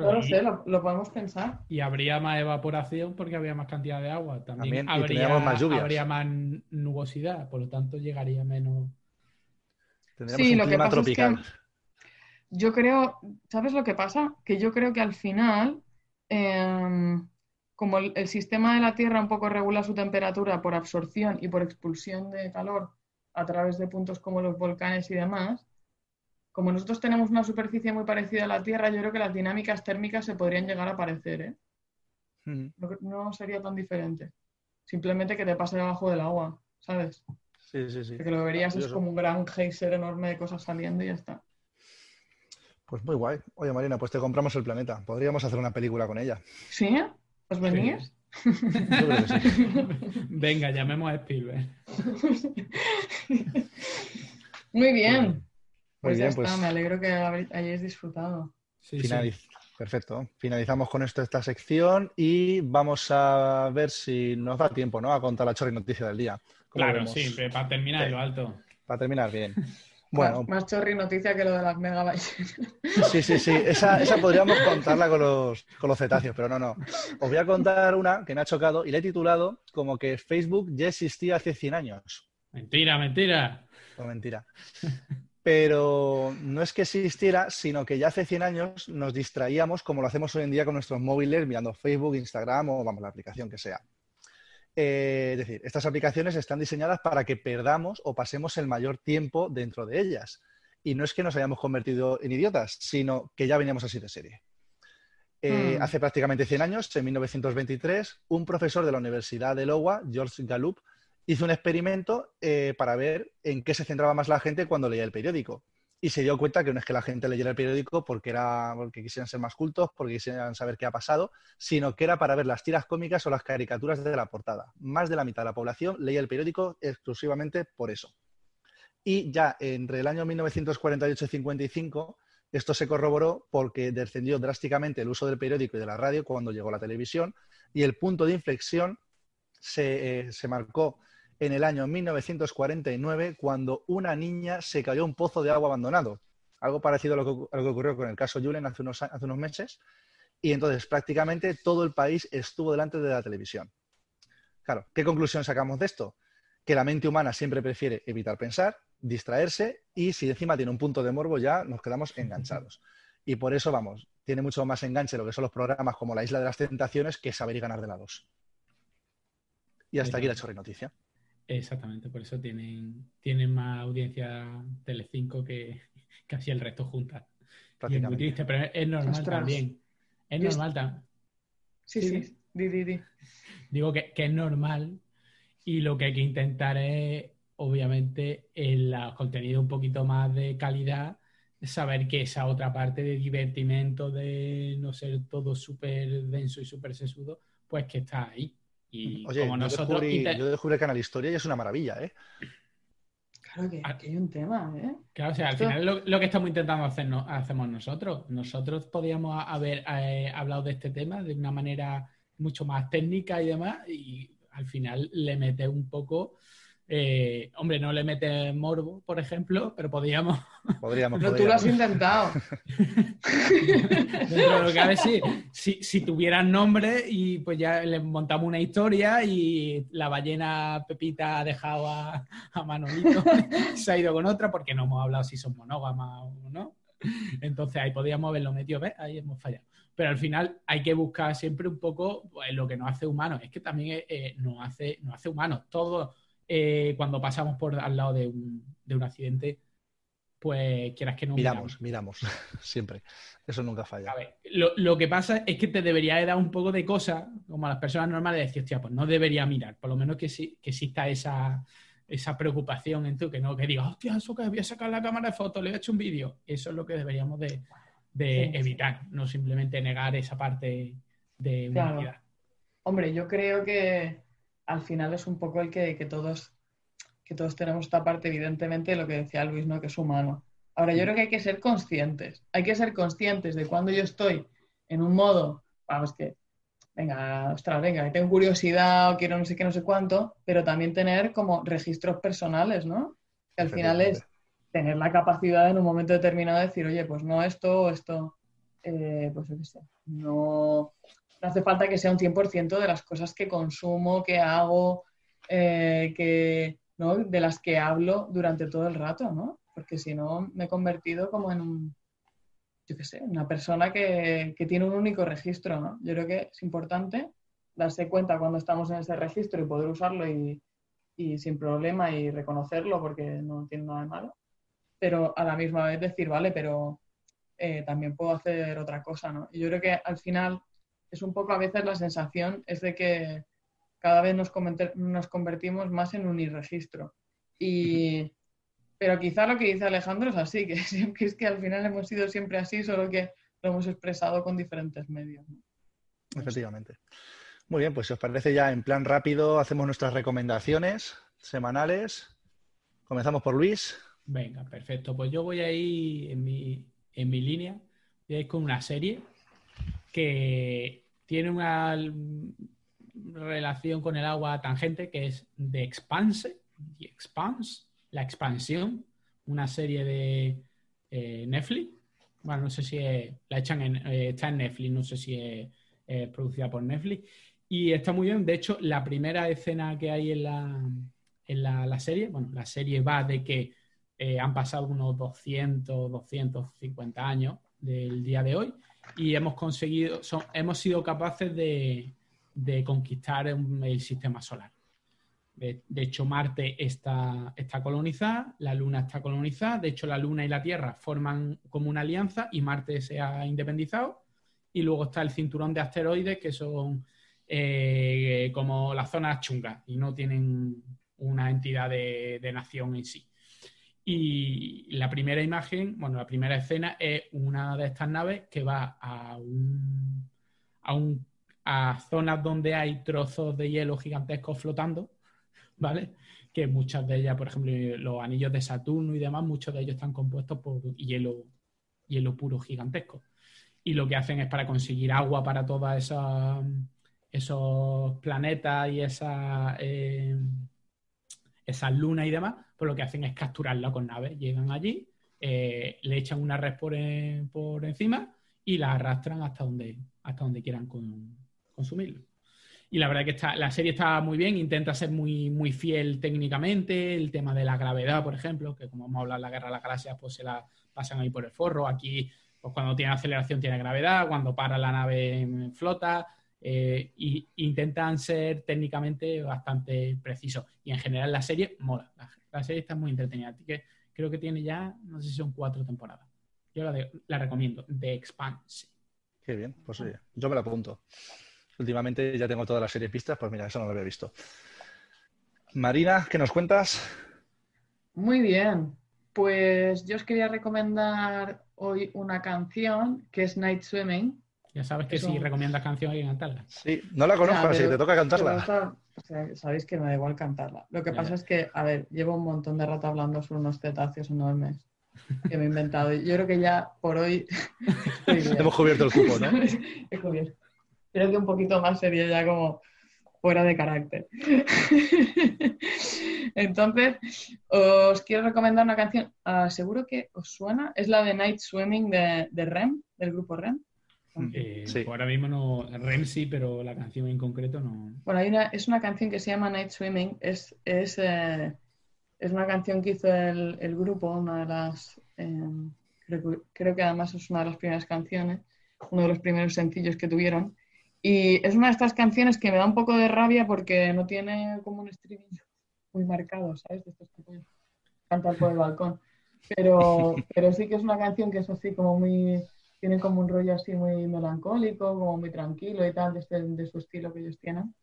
Claro, No lo y- sé, lo, lo podemos pensar. Y habría más evaporación porque habría más cantidad de agua. También, habría, más lluvias. habría más nubosidad, por lo tanto llegaría menos. Tendríamos Sí, un lo que pasa es que- tropical. Yo creo, ¿sabes lo que pasa? Que yo creo que al final, em, como el, el sistema de la Tierra un poco regula su temperatura por absorción y por expulsión de calor a través de puntos como los volcanes y demás, como nosotros tenemos una superficie muy parecida a la Tierra, yo creo que las dinámicas térmicas se podrían llegar a parecer, ¿eh? Mm, No, no sería tan diferente. Simplemente que te pase debajo del agua, ¿sabes? Sí, sí, sí. Que lo verías es como un gran geyser enorme de cosas saliendo y ya está. Pues muy guay. Oye, Marina, pues te compramos el planeta. Podríamos hacer una película con ella. ¿Sí? ¿Os venís? Yo creo que sí. Venga, llamemos a Spielberg. Muy bien. Muy Pues ya bien, está, pues me alegro que hayáis disfrutado. Sí, sí. finaliz- Perfecto. Finalizamos con esto esta sección y vamos a ver si nos da tiempo, ¿no? A contar la chorri noticia del día. ¿Cómo Claro, vemos? sí, pero para terminar Sí. lo alto. Para terminar bien. Bueno, Más, más chorri noticia que lo de las megabytes. sí, sí, sí. Esa, esa podríamos contarla con los, con los cetáceos, pero no, no. Os voy a contar una que me ha chocado y la he titulado como que Facebook ya existía hace 100 años. Mentira, mentira. No, mentira. Pero no es que existiera, sino que ya hace 100 años nos distraíamos como lo hacemos hoy en día con nuestros móviles, mirando Facebook, Instagram o vamos, la aplicación que sea. Eh, es decir, estas aplicaciones están diseñadas para que perdamos o pasemos el mayor tiempo dentro de ellas. Y no es que nos hayamos convertido en idiotas, sino que ya veníamos así de serie. Eh, Hmm. Hace prácticamente 100 años, en 1923, un profesor de la Universidad de Iowa, George Gallup, hizo un experimento eh, para ver en qué se centraba más la gente cuando leía el periódico. Y se dio cuenta que no es que la gente leyera el periódico porque, era, porque quisieran ser más cultos, porque quisieran saber qué ha pasado, sino que era para ver las tiras cómicas o las caricaturas de la portada. Más de la mitad de la población leía el periódico exclusivamente por eso. Y ya entre el año 1948 y 55, esto se corroboró porque descendió drásticamente el uso del periódico y de la radio cuando llegó la televisión y el punto de inflexión se, eh, se marcó en el año 1949 cuando una niña se cayó a un pozo de agua abandonado. Algo parecido a lo que, a lo que ocurrió con el caso Julen hace unos, a- hace unos meses. Y entonces prácticamente todo el país estuvo delante de la televisión. Claro, ¿qué conclusión sacamos de esto? Que la mente humana siempre prefiere evitar pensar, distraerse y si encima tiene un punto de morbo ya nos quedamos enganchados. Y por eso, vamos, tiene mucho más enganche lo que son los programas como La Isla de las Tentaciones que saber y ganar de la 2. Y hasta aquí la chorri noticia. Exactamente, por eso tienen, tienen más audiencia Telecinco que casi el resto juntas. Y es muy Prácticamente. triste, pero es normal Ostras. también. Es Yo normal también. Sí, Sí, sí, di, di, di. Digo que, que es normal y lo que hay que intentar es, obviamente, en los contenidos un poquito más de calidad, saber que esa otra parte de divertimento, de no ser todo súper denso y súper sesudo, pues que está ahí. Y Oye, como yo, nosotros... descubrí, inte- yo descubrí Canal Historia y es una maravilla, ¿eh? Claro que Ah. aquí hay un tema, ¿eh? Claro, o sea, al Esto- final lo, lo que estamos intentando hacer no- hacemos nosotros. Nosotros podríamos haber eh, hablado de este tema de una manera mucho más técnica y demás, y al final le mete un poco Eh, hombre, no le mete morbo, por ejemplo, pero podríamos. Podríamos. Pero tú lo has intentado. a ver si, si, tuvieran nombre y pues ya le montamos una historia y la ballena Pepita ha dejado a, a Manolito, se ha ido con otra porque no hemos hablado si son monógamas o no. Entonces ahí podríamos haberlo metido, ¿ves? Ahí hemos fallado. Pero al final hay que buscar siempre un poco pues, lo que nos hace humanos. Es que también eh, nos, hace, nos hace humanos. Todo eh, cuando pasamos por al lado de un, de un accidente, pues quieras que no miramos. Miramos, siempre. Eso nunca falla. A ver, lo, lo, que pasa es que te debería dar un poco de cosa, como a las personas normales, decir, hostia, pues no debería mirar. Por lo menos que, sí, que exista esa, esa preocupación en tú, que no que digas, hostia, eso que voy a sacar la cámara de fotos, le he hecho un vídeo. Eso es lo que deberíamos de, de evitar, no simplemente negar esa parte de humanidad. Hombre, yo creo que al final es un poco el que, que, todos que todos tenemos esta parte, evidentemente, lo que decía Luis, ¿no? Que es humano. Ahora, yo creo que hay que ser conscientes. Hay que ser conscientes de cuando yo estoy en un modo, vamos, que venga, ostras, venga, tengo curiosidad o quiero no sé qué, no sé cuánto, pero también tener como registros personales, ¿no? Que al final es tener la capacidad en un momento determinado de decir, oye, pues no esto o esto, eh, pues yo qué sé, no, no, hace falta que sea un 100% de las cosas que consumo, que hago, eh, que, ¿no? de las que hablo durante todo el rato, ¿no? Porque si no, me he convertido como en un, yo qué sé, una persona que, tiene un único registro, ¿no? Yo creo que es importante darse cuenta cuando estamos en ese registro y poder usarlo y, sin problema y reconocerlo porque no tiene nada de malo, pero a la misma vez decir, vale, pero eh, también puedo hacer otra cosa, ¿no? Y yo creo que al final es un poco a veces la sensación es de que cada vez nos, nos convertimos más en un irregistro. Y, pero quizá lo que dice Alejandro es así, que, es que al final hemos sido siempre así, solo que lo hemos expresado con diferentes medios. Efectivamente. Muy bien, pues si os parece ya en plan rápido, hacemos nuestras recomendaciones semanales. Comenzamos por Luis. Venga, perfecto. Pues yo voy a ir en mi, en mi línea, voy a ir con una serie que tiene una relación con el agua tangente que es The Expanse, The Expanse, la Expansión, una serie de eh, Netflix. Bueno, no sé si la echan en, eh, está en Netflix, no sé si es, producida por Netflix. Y está muy bien. De hecho, la primera escena que hay en la, en la, serie, bueno, la serie va de que eh, han pasado unos 200, 250 años del día de hoy y hemos conseguido, hemos sido capaces de, conquistar el sistema solar. De, hecho, Marte está, está colonizada, la Luna está colonizada, de hecho la Luna y la Tierra forman como una alianza y Marte se ha independizado. Y luego está el cinturón de asteroides que son eh, como las zonas chungas y no tienen una entidad de, nación en sí. Y la primera imagen, bueno, la primera escena es una de estas naves que va a un, a, un, a zonas donde hay trozos de hielo gigantescos flotando ¿vale? Que muchas de ellas, por ejemplo, los anillos de Saturno y demás, muchos de ellos están compuestos por hielo, hielo puro gigantesco. Y lo que hacen es para conseguir agua para todos esos planetas y esa, eh, esas lunas y demás, pues lo que hacen es capturarla con naves. Llegan allí, eh, le echan una red por, por, encima y la arrastran hasta donde, hasta donde quieran consumirlo. Y la verdad que está, la serie está muy bien, intenta ser muy, muy fiel técnicamente. El tema de la gravedad, por ejemplo, que como hemos hablado en la Guerra de las Galaxias, pues se la pasan ahí por el forro. Aquí, pues cuando tiene aceleración tiene gravedad, cuando para la nave flota. Eh, y intentan ser técnicamente bastante precisos. Y en general la serie mola. La, serie está muy entretenida. Así que creo que tiene ya, no sé si son cuatro temporadas. Yo la, la recomiendo, The Expanse. Qué bien, pues oye, yo me la apunto. Últimamente ya tengo todas las series pistas, pues mira, eso no lo había visto. Marina, ¿qué nos cuentas? Muy bien. Pues yo os quería recomendar hoy una canción que es Night Swimming. Ya sabes que si recomiendas canción hay que cantarla. Sí, no la conozco, así te toca cantarla. sabéis que me da igual cantarla. Lo que pasa es que, a ver, llevo un montón de rato hablando sobre unos cetáceos enormes que me he inventado. Yo creo que ya por hoy hemos cubierto el cupo, ¿no? He cubierto creo que un poquito más sería ya como fuera de carácter. Entonces, os quiero recomendar una canción, ah, seguro que os suena, es la de Night Swimming de, REM, del grupo REM. Eh, ahora mismo no, REM sí, pero la canción en concreto no. Bueno, hay una, es una canción que se llama Night Swimming, es, es, eh, es una canción que hizo el, el grupo, una de las, em, creo, creo que además es una de las primeras canciones, uno de los primeros sencillos que tuvieron. Y es una de estas canciones que me da un poco de rabia porque no tiene como un estribillo muy marcado, ¿sabes? De estos que puedes cantar por el balcón. Pero, pero sí que es una canción que es así como muy, tiene como un rollo así muy melancólico, como muy tranquilo y tal, de, este, su estilo que ellos tienen.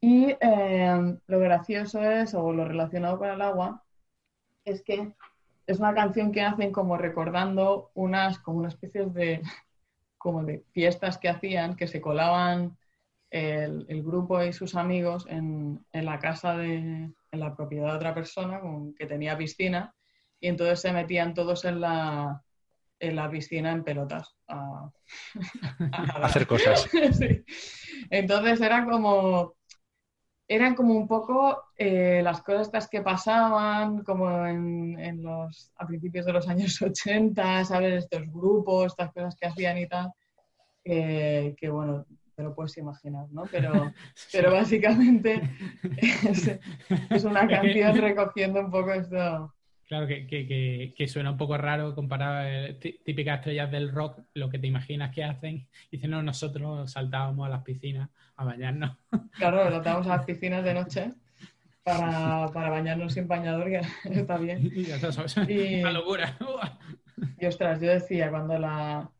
Y eh, lo gracioso es, o lo relacionado con el agua, es que es una canción que hacen como recordando unas, como una especie de, como de fiestas que hacían, que se colaban el, grupo y sus amigos en, la casa de, en la propiedad de otra persona con, que tenía piscina y entonces se metían todos en la, en la piscina en pelotas a, hacer cosas. Entonces era como eran como un poco eh, las cosas que pasaban como en, los, a principios de los años 80, ¿sabes? Estos grupos, estas cosas que hacían y tal, que bueno, te lo puedes imaginar, ¿no? Pero, pero básicamente es, una canción recogiendo un poco esto. Claro, que, suena un poco raro comparado a típicas estrellas del rock, lo que te imaginas que hacen. Dicen, no, nosotros saltábamos a las piscinas a bañarnos. Claro, saltábamos a las piscinas de noche para, bañarnos sin bañador, que está bien. Y, Una locura. y ostras, yo decía cuando la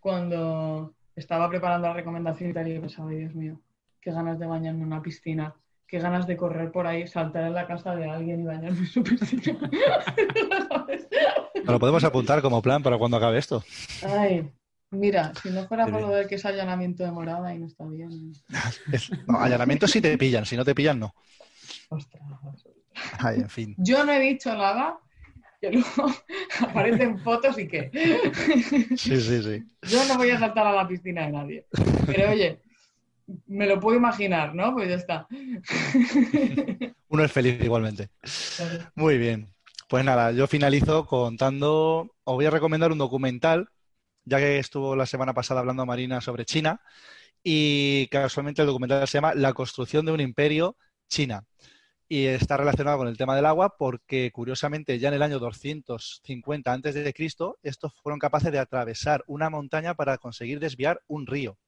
cuando estaba preparando la recomendación y tal, y yo pensaba, Dios mío, qué ganas de bañarme en una piscina qué ganas de correr por ahí, saltar en la casa de alguien y bañarme su piscina. lo podemos apuntar como plan para cuando acabe esto. Ay, mira, si no fuera por lo de que es allanamiento de morada y no está bien. no, allanamiento sí te pillan, si no te pillan, no. Ostras. Ay, en fin. Yo no he dicho nada, que luego aparecen fotos y qué. Sí, sí, sí. Yo no voy a saltar a la piscina de nadie. Pero oye, me lo puedo imaginar, ¿no? Pues ya está. Uno es feliz igualmente. Muy bien. Pues nada, yo finalizo contando, os voy a recomendar un documental, ya que estuvo la semana pasada hablando Marina sobre China, y casualmente el documental se llama La construcción de un imperio China. Y está relacionado con el tema del agua porque, curiosamente, ya en el año 250 a.C., estos fueron capaces de atravesar una montaña para conseguir desviar un río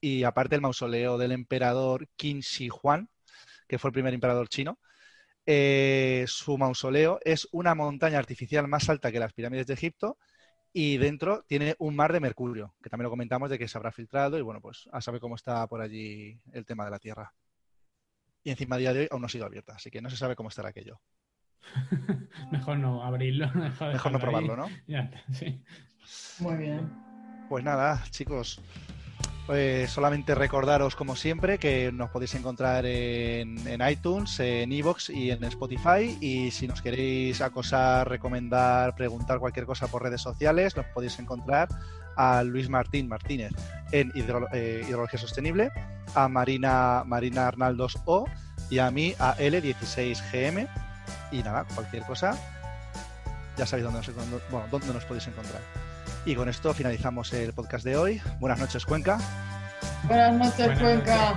y aparte el mausoleo del emperador Qin Shi Huang, que fue el primer emperador chino, eh, su mausoleo es una montaña artificial más alta que las pirámides de Egipto y dentro tiene un mar de mercurio, que también lo comentamos de que se habrá filtrado y bueno, pues a saber cómo está por allí el tema de la Tierra. Y encima a día de hoy aún no ha sido abierta, así que no se sabe cómo estará aquello. mejor no abrirlo. Mejor, no probarlo, ¿no? Muy bien. Pues nada, chicos, pues solamente recordaros, como siempre, que nos podéis encontrar en, iTunes, en Evox y en Spotify. Y si nos queréis acosar, recomendar, preguntar cualquier cosa por redes sociales, nos podéis encontrar a Luis Martín Martínez en eh, Hidrología Sostenible, a Marina, Marina Arnaldos O y a mí a L16GM. Y nada, cualquier cosa, ya sabéis dónde nos, dónde nos podéis encontrar. Y con esto finalizamos el podcast de hoy. Buenas noches, Cuenca. Buenas noches, Cuenca.